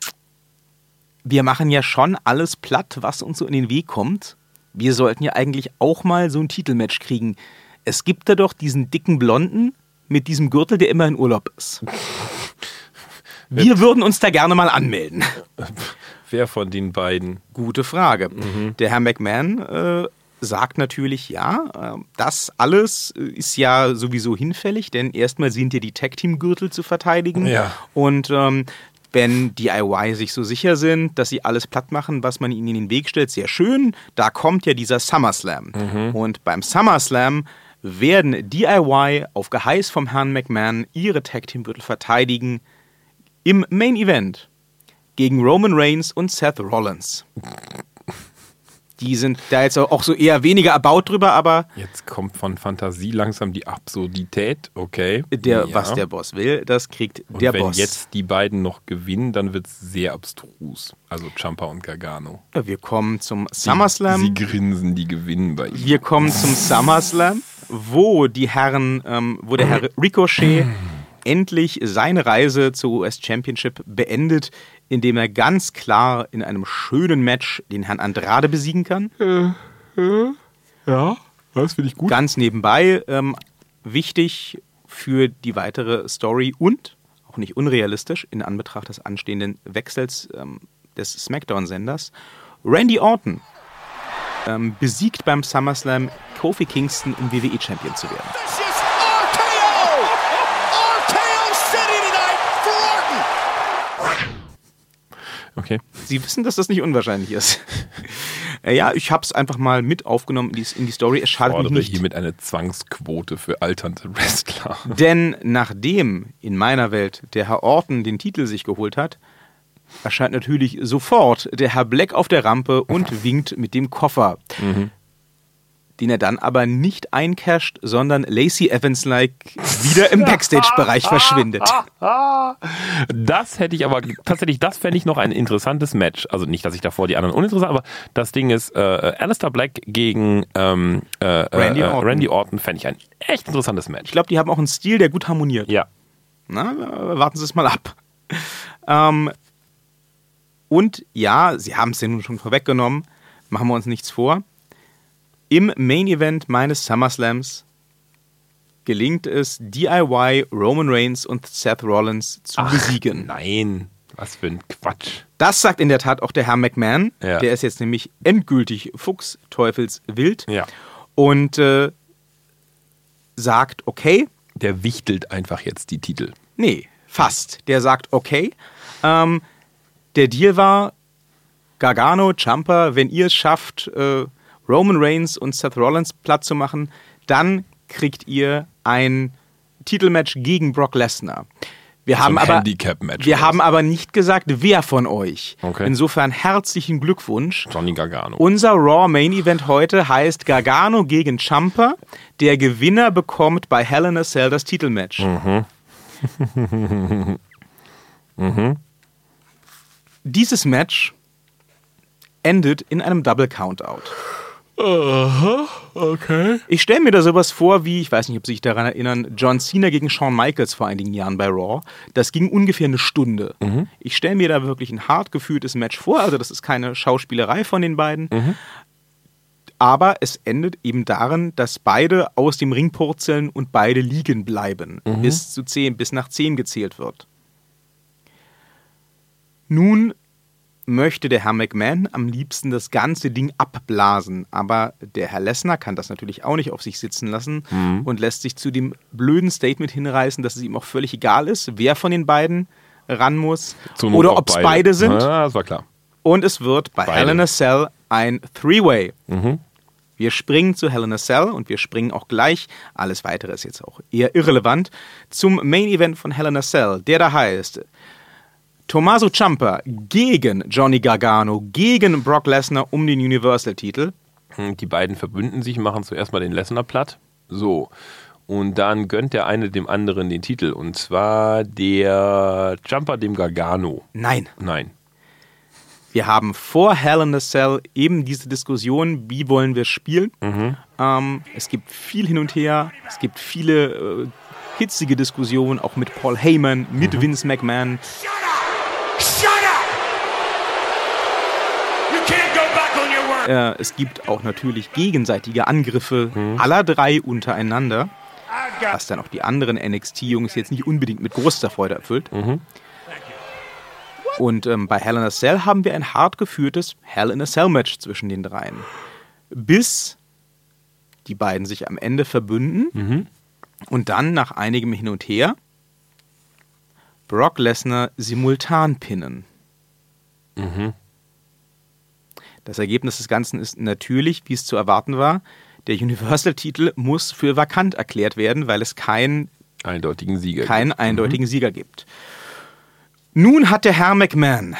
wir machen ja schon alles platt, was uns so in den Weg kommt. Wir sollten ja eigentlich auch mal so ein Titelmatch kriegen. Es gibt da doch diesen dicken Blonden mit diesem Gürtel, der immer in Urlaub ist. Wir würden uns da gerne mal anmelden. Wer von den beiden? Gute Frage. Der Herr McMahon äh, sagt natürlich ja, äh, das alles ist ja sowieso hinfällig, denn erstmal sind ja die Tag-Team-Gürtel zu verteidigen. Ja. Und ähm, wenn die IY sich so sicher sind, dass sie alles platt machen, was man ihnen in den Weg stellt, sehr schön. Da kommt ja dieser SummerSlam. Und beim SummerSlam werden DIY auf Geheiß vom Herrn McMahon ihre Tag-Team-Gürtel verteidigen im Main Event gegen Roman Reigns und Seth Rollins. Die sind da jetzt auch so eher weniger erbaut drüber, aber Jetzt kommt von Fantasie langsam die Absurdität. Okay. der, Ja. was der Boss will, das kriegt Und der wenn Boss. jetzt die beiden noch gewinnen, dann wird es sehr abstrus. Also Champa und Gargano. Ja, wir kommen zum Sie SummerSlam. grinsen, die gewinnen bei ihm. Wir kommen zum SummerSlam, wo die Herren, ähm, wo der Herr Ricochet endlich seine Reise zur US Championship beendet, indem er ganz klar in einem schönen Match den Herrn Andrade besiegen kann. Ja, das finde ich gut. Ganz nebenbei ähm, wichtig für die weitere Story und auch nicht unrealistisch in Anbetracht des anstehenden Wechsels ähm, des SmackDown-Senders. Randy Orton ähm, besiegt beim SummerSlam Kofi Kingston, um WWE-Champion zu werden. This is RKO! RKO City tonight for Orton! Okay. Sie wissen, dass das nicht unwahrscheinlich ist. Äh, ja, ich habe es einfach mal mit aufgenommen in die, in die Story. Es schadet mich Fordere nicht. hiermit eine Zwangsquote für alternde Wrestler. Denn nachdem in meiner Welt der Herr Orton den Titel sich geholt hat, erscheint natürlich sofort der Herr Black auf der Rampe und winkt mit dem Koffer. Den er dann aber nicht eincasht, sondern Lacey Evans-like wieder im Backstage-Bereich verschwindet. Das hätte ich aber tatsächlich, das fände ich noch ein interessantes Match. Also nicht, dass ich davor die anderen uninteressant, aber das Ding ist, äh, Alistair Black gegen ähm, äh, Randy äh, Orton. Randy Orton fände ich ein echt interessantes Match. Ich glaube, die haben auch einen Stil, der gut harmoniert. ja. Na, äh, warten Sie es mal ab. Ähm, und ja, Sie haben es ja nun schon vorweggenommen, machen wir uns nichts vor. Im Main Event meines SummerSlams gelingt es, DIY, Roman Reigns und Seth Rollins zu besiegen. Nein, was für ein Quatsch. Das sagt in der Tat auch der Herr McMahon. Ja. Der ist jetzt nämlich endgültig Fuchsteufelswild Ja. und äh, sagt, okay, Der wichtelt einfach jetzt die Titel. Nee, fast. Der sagt, okay. Ähm, der Deal war, Gargano, Jumper, wenn ihr es schafft, äh, Roman Reigns und Seth Rollins platt zu machen, dann kriegt ihr ein Titelmatch gegen Brock Lesnar. Wir haben, aber, wir haben aber nicht gesagt, wer von euch. Okay. Insofern herzlichen Glückwunsch. Johnny Gargano. Unser Raw Main Event heute heißt Gargano gegen Champa. Der Gewinner bekommt bei Hell in a Cell das Titelmatch. Dieses Match endet in einem Double Countout. Okay. Ich stelle mir da sowas vor wie, ich weiß nicht, ob Sie sich daran erinnern, John Cena gegen Shawn Michaels vor einigen Jahren bei Raw. Das ging ungefähr eine Stunde. Ich stelle mir da wirklich ein hart gefühltes Match vor. Also das ist keine Schauspielerei von den beiden. Aber es endet eben darin, dass beide aus dem Ring purzeln und beide liegen bleiben, bis zu zehn, bis nach zehn gezählt wird. Nun möchte der Herr McMahon am liebsten das ganze Ding abblasen, aber der Herr Lesnar kann das natürlich auch nicht auf sich sitzen lassen und lässt sich zu dem blöden Statement hinreißen, dass es ihm auch völlig egal ist, wer von den beiden ran muss Not oder ob es beide sind. Ja, das war klar. Und es wird bei Beide. Hell in a Cell ein Three-Way. Wir springen zu Hell in a Cell und wir springen auch gleich, alles weitere ist jetzt auch eher irrelevant, zum Main Event von Hell in a Cell, der da heißt Tommaso Ciampa gegen Johnny Gargano, gegen Brock Lesnar um den Universal-Titel. Hm, Die beiden verbünden sich, machen zuerst mal den Lesnar platt. So. Und dann gönnt der eine dem anderen den Titel. Und zwar der Jumper dem Gargano. Nein, Nein. wir haben vor Hell in a Cell eben diese Diskussion, wie wollen wir spielen. Ähm, es gibt viel hin und her, es gibt viele äh, hitzige Diskussionen, auch mit Paul Heyman, mit Vince McMahon. Äh, es gibt auch natürlich gegenseitige Angriffe aller drei untereinander, was dann auch die anderen NXT-Jungs jetzt nicht unbedingt mit großer Freude erfüllt. Und ähm, bei Hell in a Cell haben wir ein hart geführtes Hell in a Cell-Match zwischen den dreien. Bis die beiden sich am Ende verbünden und dann nach einigem Hin und Her Brock Lesnar simultan pinnen. Das Ergebnis des Ganzen ist natürlich, wie es zu erwarten war, der Universal-Titel muss für vakant erklärt werden, weil es keinen Eindeutigen Sieger. keinen eindeutigen Sieger gibt. Nun hat der Herr McMahon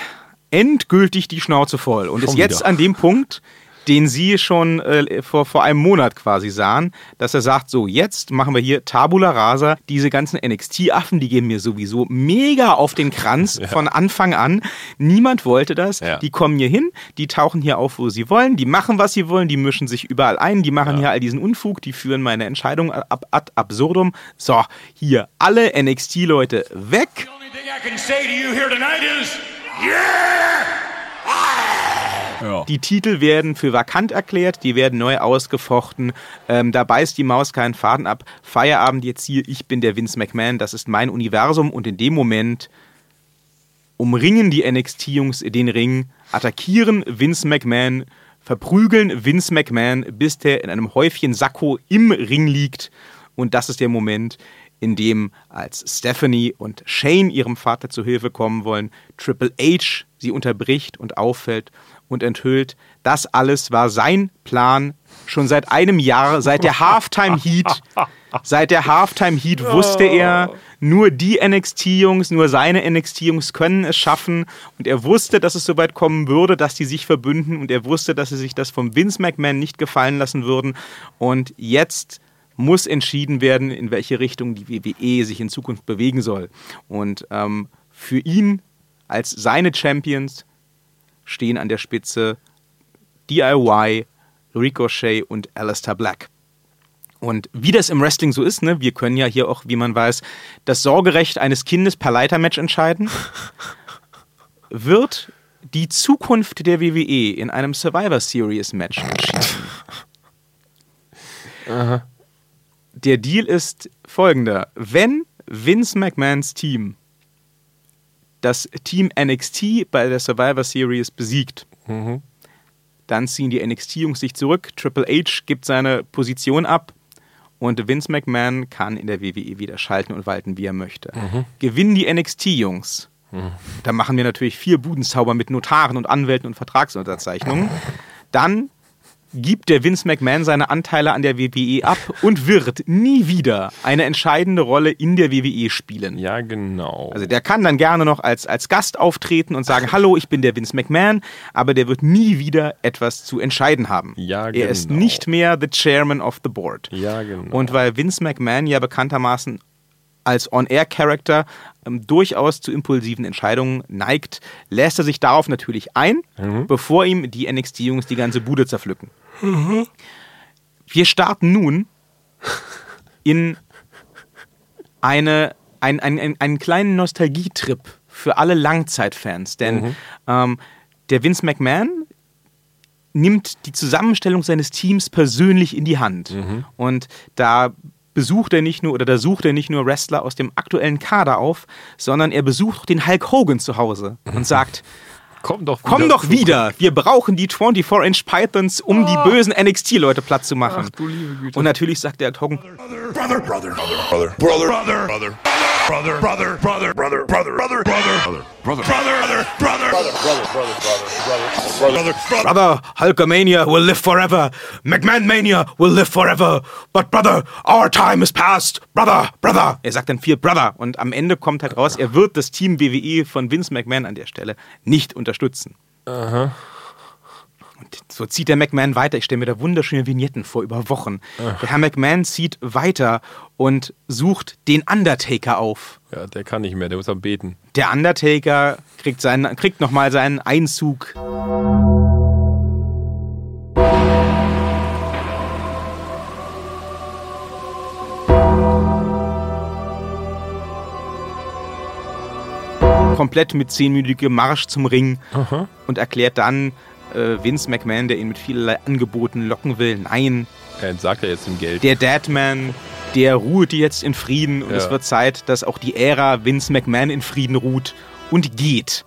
endgültig die Schnauze voll und Schon ist jetzt wieder. an dem Punkt, den Sie schon äh, vor, vor einem Monat quasi sahen, dass er sagt, so jetzt machen wir hier Tabula Rasa, diese ganzen NXT-Affen, die gehen mir sowieso mega auf den Kranz von Anfang an. Niemand wollte das. Ja. Die kommen hier hin, die tauchen hier auf, wo sie wollen, die machen, was sie wollen, die mischen sich überall ein, die machen hier all diesen Unfug, die führen meine Entscheidung ab, ad absurdum. So, hier alle NXT-Leute weg. The only thing I can say to you here tonight is, yeah! Die Titel werden für vakant erklärt, die werden neu ausgefochten. Ähm, da beißt die Maus keinen Faden ab. Feierabend jetzt hier, ich bin der Vince McMahon, das ist mein Universum und in dem Moment umringen die NXT-Jungs den Ring, attackieren Vince McMahon, verprügeln Vince McMahon, bis der in einem Häufchen Sakko im Ring liegt. Und das ist der Moment, in dem als Stephanie und Shane ihrem Vater zu Hilfe kommen wollen, Triple H sie unterbricht und auffällt und enthüllt, das alles war sein Plan schon seit einem Jahr, seit der Halftime Heat. Seit der Halftime Heat wusste er, nur die NXT-Jungs, nur seine NXT-Jungs können es schaffen. Und er wusste, dass es soweit kommen würde, dass die sich verbünden. Und er wusste, dass sie sich das vom Vince McMahon nicht gefallen lassen würden. Und jetzt muss entschieden werden, in welche Richtung die WWE sich in Zukunft bewegen soll. Und ähm, für ihn als seine Champions stehen an der Spitze DIY, Ricochet und Alistair Black. Und wie das im Wrestling so ist, ne, wir können ja hier auch, wie man weiß, das Sorgerecht eines Kindes per Leitermatch entscheiden, wird die Zukunft der WWE in einem Survivor Series Match entschieden. Der Deal ist folgender. Wenn Vince McMahons Team das Team NXT bei der Survivor Series besiegt, dann ziehen die NXT-Jungs sich zurück, Triple H gibt seine Position ab und Vince McMahon kann in der WWE wieder schalten und walten, wie er möchte. Gewinnen die NXT-Jungs, da machen wir natürlich vier Budenzauber mit Notaren und Anwälten und Vertragsunterzeichnungen, dann gibt der Vince McMahon seine Anteile an der WWE ab und wird nie wieder eine entscheidende Rolle in der WWE spielen. Ja, genau. Also der kann dann gerne noch als, als Gast auftreten und sagen, hallo, ich bin der Vince McMahon, aber der wird nie wieder etwas zu entscheiden haben. Ja, Er ist genau. nicht mehr the Chairman of the Board. ja, genau. Und weil Vince McMahon ja bekanntermaßen als On-Air-Character ähm, durchaus zu impulsiven Entscheidungen neigt, lässt er sich darauf natürlich ein, Mhm. bevor ihm die NXT-Jungs die ganze Bude zerpflücken. Wir starten nun in eine, ein, ein, ein, einen kleinen Nostalgietrip für alle Langzeitfans. Denn ähm, der Vince McMahon nimmt die Zusammenstellung seines Teams persönlich in die Hand. Und da besucht er nicht nur oder da sucht er nicht nur Wrestler aus dem aktuellen Kader auf, sondern er besucht auch den Hulk Hogan zu Hause und sagt, Komm doch wieder. Komm doch wieder. Wir brauchen die 24-Inch Pythons, um oh. die ah. bösen NXT-Leute platt zu machen. Ach, Und natürlich sagt der Togen. Brother, brother, brother, brother, brother, brother, brother, brother. brother. Brother, brother, brother, brother, brother, brother, brother, brother, brother, brother, brother, Brother, Hulkamania will live forever. McMahon-Mania will live forever. But brother, our time is past. Brother, brother. Er sagt dann viel Brother. Und am Ende kommt halt raus, er wird das Team WWE von Vince McMahon an der Stelle nicht unterstützen. Und so zieht der McMahon weiter. Ich stelle mir da wunderschöne Vignetten vor über Wochen. Der Herr McMahon zieht weiter und sucht den Undertaker auf. Ja, der kann nicht mehr, der muss am Beten. Der Undertaker kriegt, seinen, kriegt nochmal seinen Einzug. Komplett mit zehnminütigem Marsch zum Ring und erklärt dann äh, Vince McMahon, der ihn mit vielerlei Angeboten locken will, nein, Er entsagt ja jetzt dem Geld. der Deadman, der ruht jetzt in Frieden und Ja. es wird Zeit, dass auch die Ära Vince McMahon in Frieden ruht und geht.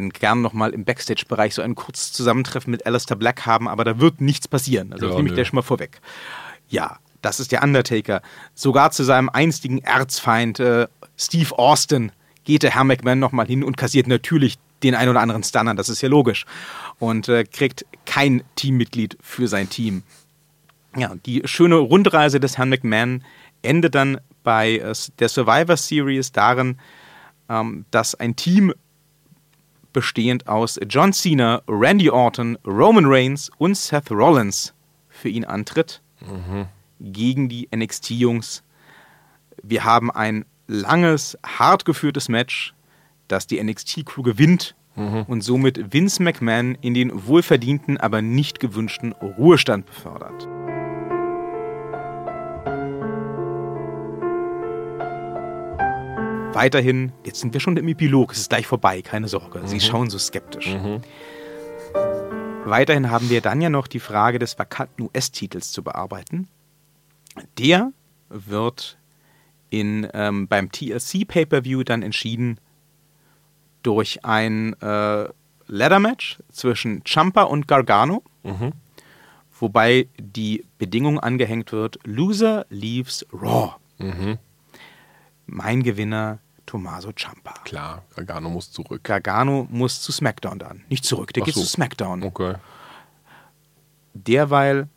Können gern nochmal im Backstage-Bereich so ein kurzes Zusammentreffen mit Alistair Black haben, aber da wird nichts passieren. Also Ja, das nehme ich gleich schon mal vorweg. Ja, das ist der Undertaker. Sogar zu seinem einstigen Erzfeind äh, Steve Austin geht der Herr McMahon nochmal hin und kassiert natürlich den ein oder anderen Stunner, das ist ja logisch. Und äh, kriegt kein Teammitglied für sein Team. Ja, die schöne Rundreise des Herrn McMahon endet dann bei äh, der Survivor Series darin, ähm, dass ein Team bestehend aus John Cena, Randy Orton, Roman Reigns und Seth Rollins für ihn antritt gegen die NXT-Jungs. Wir haben ein langes, hart geführtes Match, das die NXT-Crew gewinnt und somit Vince McMahon in den wohlverdienten, aber nicht gewünschten Ruhestand befördert. Weiterhin, jetzt sind wir schon im Epilog, es ist gleich vorbei, keine Sorge. Sie schauen so skeptisch. Weiterhin haben wir dann ja noch die Frage des vakanten US-Titels zu bearbeiten. Der wird in, ähm, beim TLC Pay-Per-View dann entschieden durch ein äh, Ladder-Match zwischen Champa und Gargano, wobei die Bedingung angehängt wird: Loser leaves Raw. Mein Gewinner Tommaso Ciampa. Klar, Gargano muss zurück. Gargano muss zu SmackDown dann. Nicht zurück, der Ach geht so. zu SmackDown. Okay. Derweil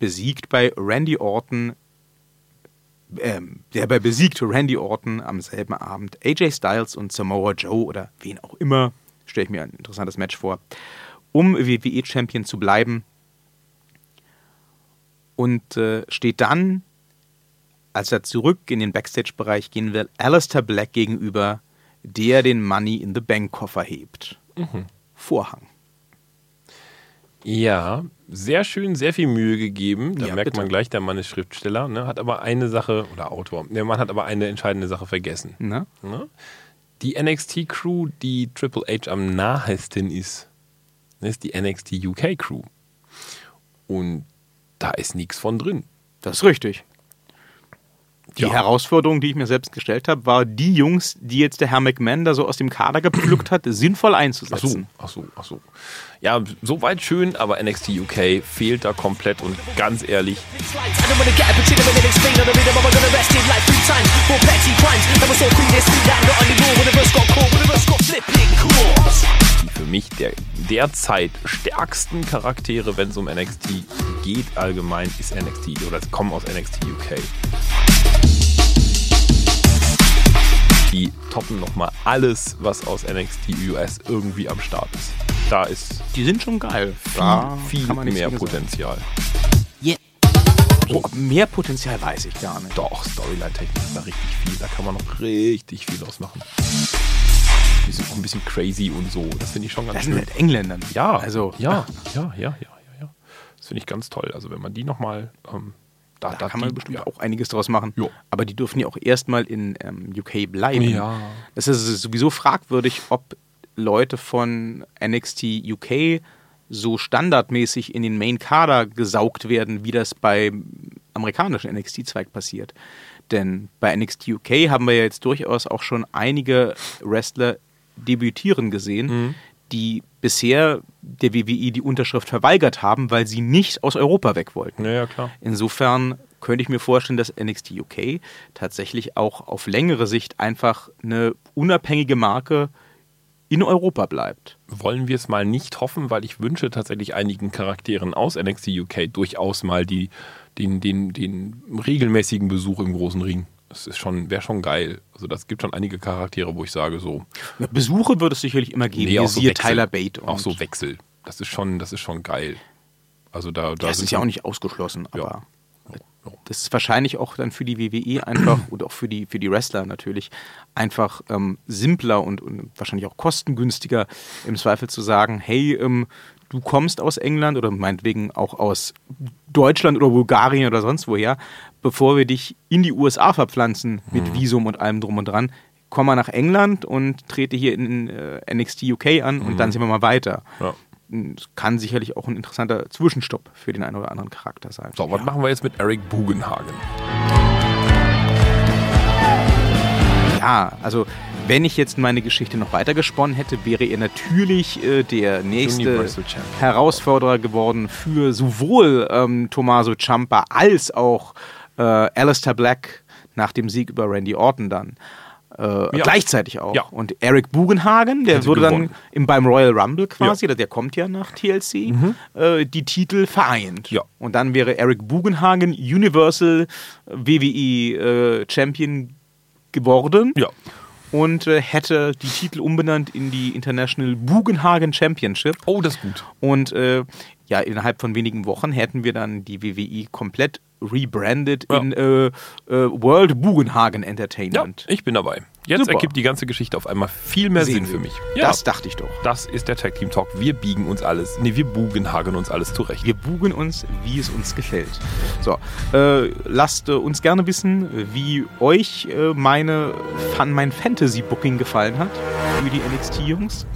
besiegt bei Randy Orton, ähm, derweil besiegt Randy Orton am selben Abend AJ Styles und Samoa Joe oder wen auch immer, stelle ich mir ein interessantes Match vor, um WWE-Champion zu bleiben. Und äh, steht dann, als er zurück in den Backstage-Bereich gehen will, Alistair Black gegenüber, der den Money in the Bank-Koffer hebt. Vorhang. Ja, sehr schön, sehr viel Mühe gegeben. Da Ja, merkt bitte. man gleich, der Mann ist Schriftsteller, ne? hat aber eine Sache, oder Autor, der Mann hat aber eine entscheidende Sache vergessen. Ne? Ne? Die NXT-Crew, die Triple H am nahesten ist, ist die NXT UK-Crew. Und da ist nichts von drin. Das ist richtig. Die Ja. Herausforderung, die ich mir selbst gestellt habe, war, die Jungs, die jetzt der Herr McMahon da so aus dem Kader gepflückt hat, sinnvoll Ach so, einzusetzen. ach so, ach so. Ja, soweit schön, aber NXT UK fehlt da komplett und ganz ehrlich, die für mich der derzeit stärksten Charaktere, wenn es um NXT geht, allgemein, ist NXT oder kommen aus NXT UK. Die toppen nochmal alles, was aus NXT US irgendwie am Start ist. Da ist Die sind schon geil. viel, Da viel mehr. Potenzial. Oh, mehr Potenzial weiß ich gar nicht. Doch, Storyline-technisch ist da richtig viel. Da kann man noch richtig viel ausmachen. Die sind auch ein bisschen crazy und so. Das finde ich schon ganz Das schön. sind halt Engländer. Ja, Also, ja, ja, ja, ja, ja, ja. Das finde ich ganz toll. Also wenn man die nochmal, ähm, da, da kann man die, bestimmt ja. auch einiges draus machen. Jo. Aber die dürfen ja auch erstmal in ähm, UK bleiben. Ja. Das ist sowieso fragwürdig, ob Leute von NXT UK so standardmäßig in den Main-Kader gesaugt werden, wie das beim amerikanischen NXT-Zweig passiert. Denn bei NXT UK haben wir ja jetzt durchaus auch schon einige Wrestler debütieren gesehen, Mhm. Die bisher der WWE die Unterschrift verweigert haben, weil sie nicht aus Europa weg wollten. Ja, ja, klar. Insofern könnte ich mir vorstellen, dass NXT UK tatsächlich auch auf längere Sicht einfach eine unabhängige Marke in Europa bleibt. Wollen wir es mal nicht hoffen, weil ich wünsche tatsächlich einigen Charakteren aus NXT UK durchaus mal die, den, den, den regelmäßigen Besuch im großen Ring. Das ist schon, wäre schon geil. Also das gibt schon einige Charaktere, wo ich sage so, Besuche wird es sicherlich immer geben, nee, wie auch so Wechsel. Tyler Bate. Und Auch so Wechsel. Das ist schon, das ist schon geil. Also da, da das ist ja auch nicht ausgeschlossen, Ja. aber Ja. das ist wahrscheinlich auch dann für die WWE einfach und auch für die, für die Wrestler natürlich einfach ähm, simpler und, und wahrscheinlich auch kostengünstiger im Zweifel zu sagen, hey, ähm, du kommst aus England oder meinetwegen auch aus Deutschland oder Bulgarien oder sonst woher, bevor wir dich in die USA verpflanzen mit Visum und allem drum und dran, komm mal nach England und trete hier in äh, NXT UK an und dann sehen wir mal weiter. Ja. Es kann sicherlich auch ein interessanter Zwischenstopp für den einen oder anderen Charakter sein. So, was machen wir jetzt mit Eric Bugenhagen? Ja, also wenn ich jetzt meine Geschichte noch weiter gesponnen hätte, wäre er natürlich äh, der nächste. Herausforderer geworden für sowohl ähm, Tommaso Ciampa als auch äh, Alistair Black nach dem Sieg über Randy Orton dann. Äh, Ja. Gleichzeitig auch. Ja. Und Eric Bugenhagen, der würde gewonnen. dann im, beim Royal Rumble quasi, der kommt ja nach TLC, äh, die Titel vereint. Mhm. Ja. Und dann wäre Eric Bugenhagen Universal WWE äh, Champion geworden Ja. Und äh, hätte die Titel umbenannt in die International Bugenhagen Championship. Oh, das ist gut. Und äh, ja, innerhalb von wenigen Wochen hätten wir dann die WWE komplett rebranded Ja. in äh, äh, World Bugenhagen Ja, Entertainment. ich bin dabei. Jetzt Super. ergibt die ganze Geschichte auf einmal viel mehr Sinn für mich. Das dachte ich doch. Das ist der Tag Team Talk. Wir biegen uns alles. Nee, wir bugenhagen uns alles zurecht. Wir bugen uns, wie es uns gefällt. So, äh, lasst äh, uns gerne wissen, wie euch äh, meine, Fan, mein Fantasy-Booking gefallen hat für die NXT-Jungs.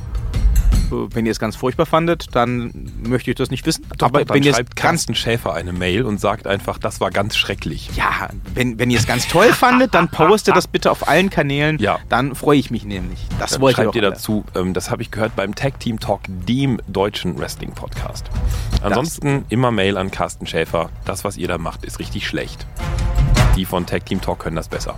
Wenn ihr es ganz furchtbar fandet, dann möchte ich das nicht wissen. Doch, Aber wenn ihr es schreibt Carsten Schäfer eine Mail und sagt einfach, das war ganz schrecklich. ja, wenn, wenn ihr es ganz toll fandet, dann postet das bitte auf allen Kanälen. Ja. Dann freue ich mich nämlich. Das Dann wollt schreibt ihr alle. dazu, ähm, das habe ich gehört beim Tag Team Talk, dem deutschen Wrestling Podcast. Ansonsten immer Mail an Carsten Schäfer. Das, was ihr da macht, ist richtig schlecht. Die von Tag Team Talk können das besser.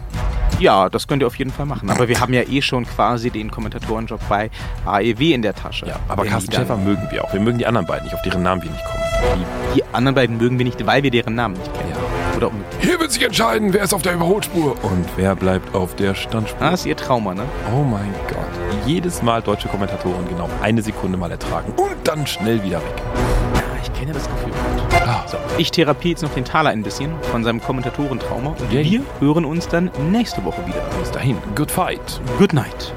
Ja, das könnt ihr auf jeden Fall machen. Aber wir haben ja eh schon quasi den Kommentatorenjob bei AEW in der Tasche. Ja, aber Wenn Carsten die Schäfer mögen wir auch. Wir mögen die anderen beiden nicht, auf deren Namen wir nicht kommen. Die anderen beiden mögen wir nicht, weil wir deren Namen nicht kennen. Ja. Oder umgekehrt. Hier wird sich entscheiden, wer ist auf der Überholspur und wer bleibt auf der Standspur. Ah, das ist ihr Trauma, ne? Oh mein Gott. Jedes Mal deutsche Kommentatoren genau eine Sekunde mal ertragen und dann schnell wieder weg. Ja, ich kenne das Gefühl. So, ich therapiere jetzt noch den Taler ein bisschen von seinem Kommentatorentrauma und Yay. wir hören uns dann nächste Woche wieder. bis dahin, good fight. Good night.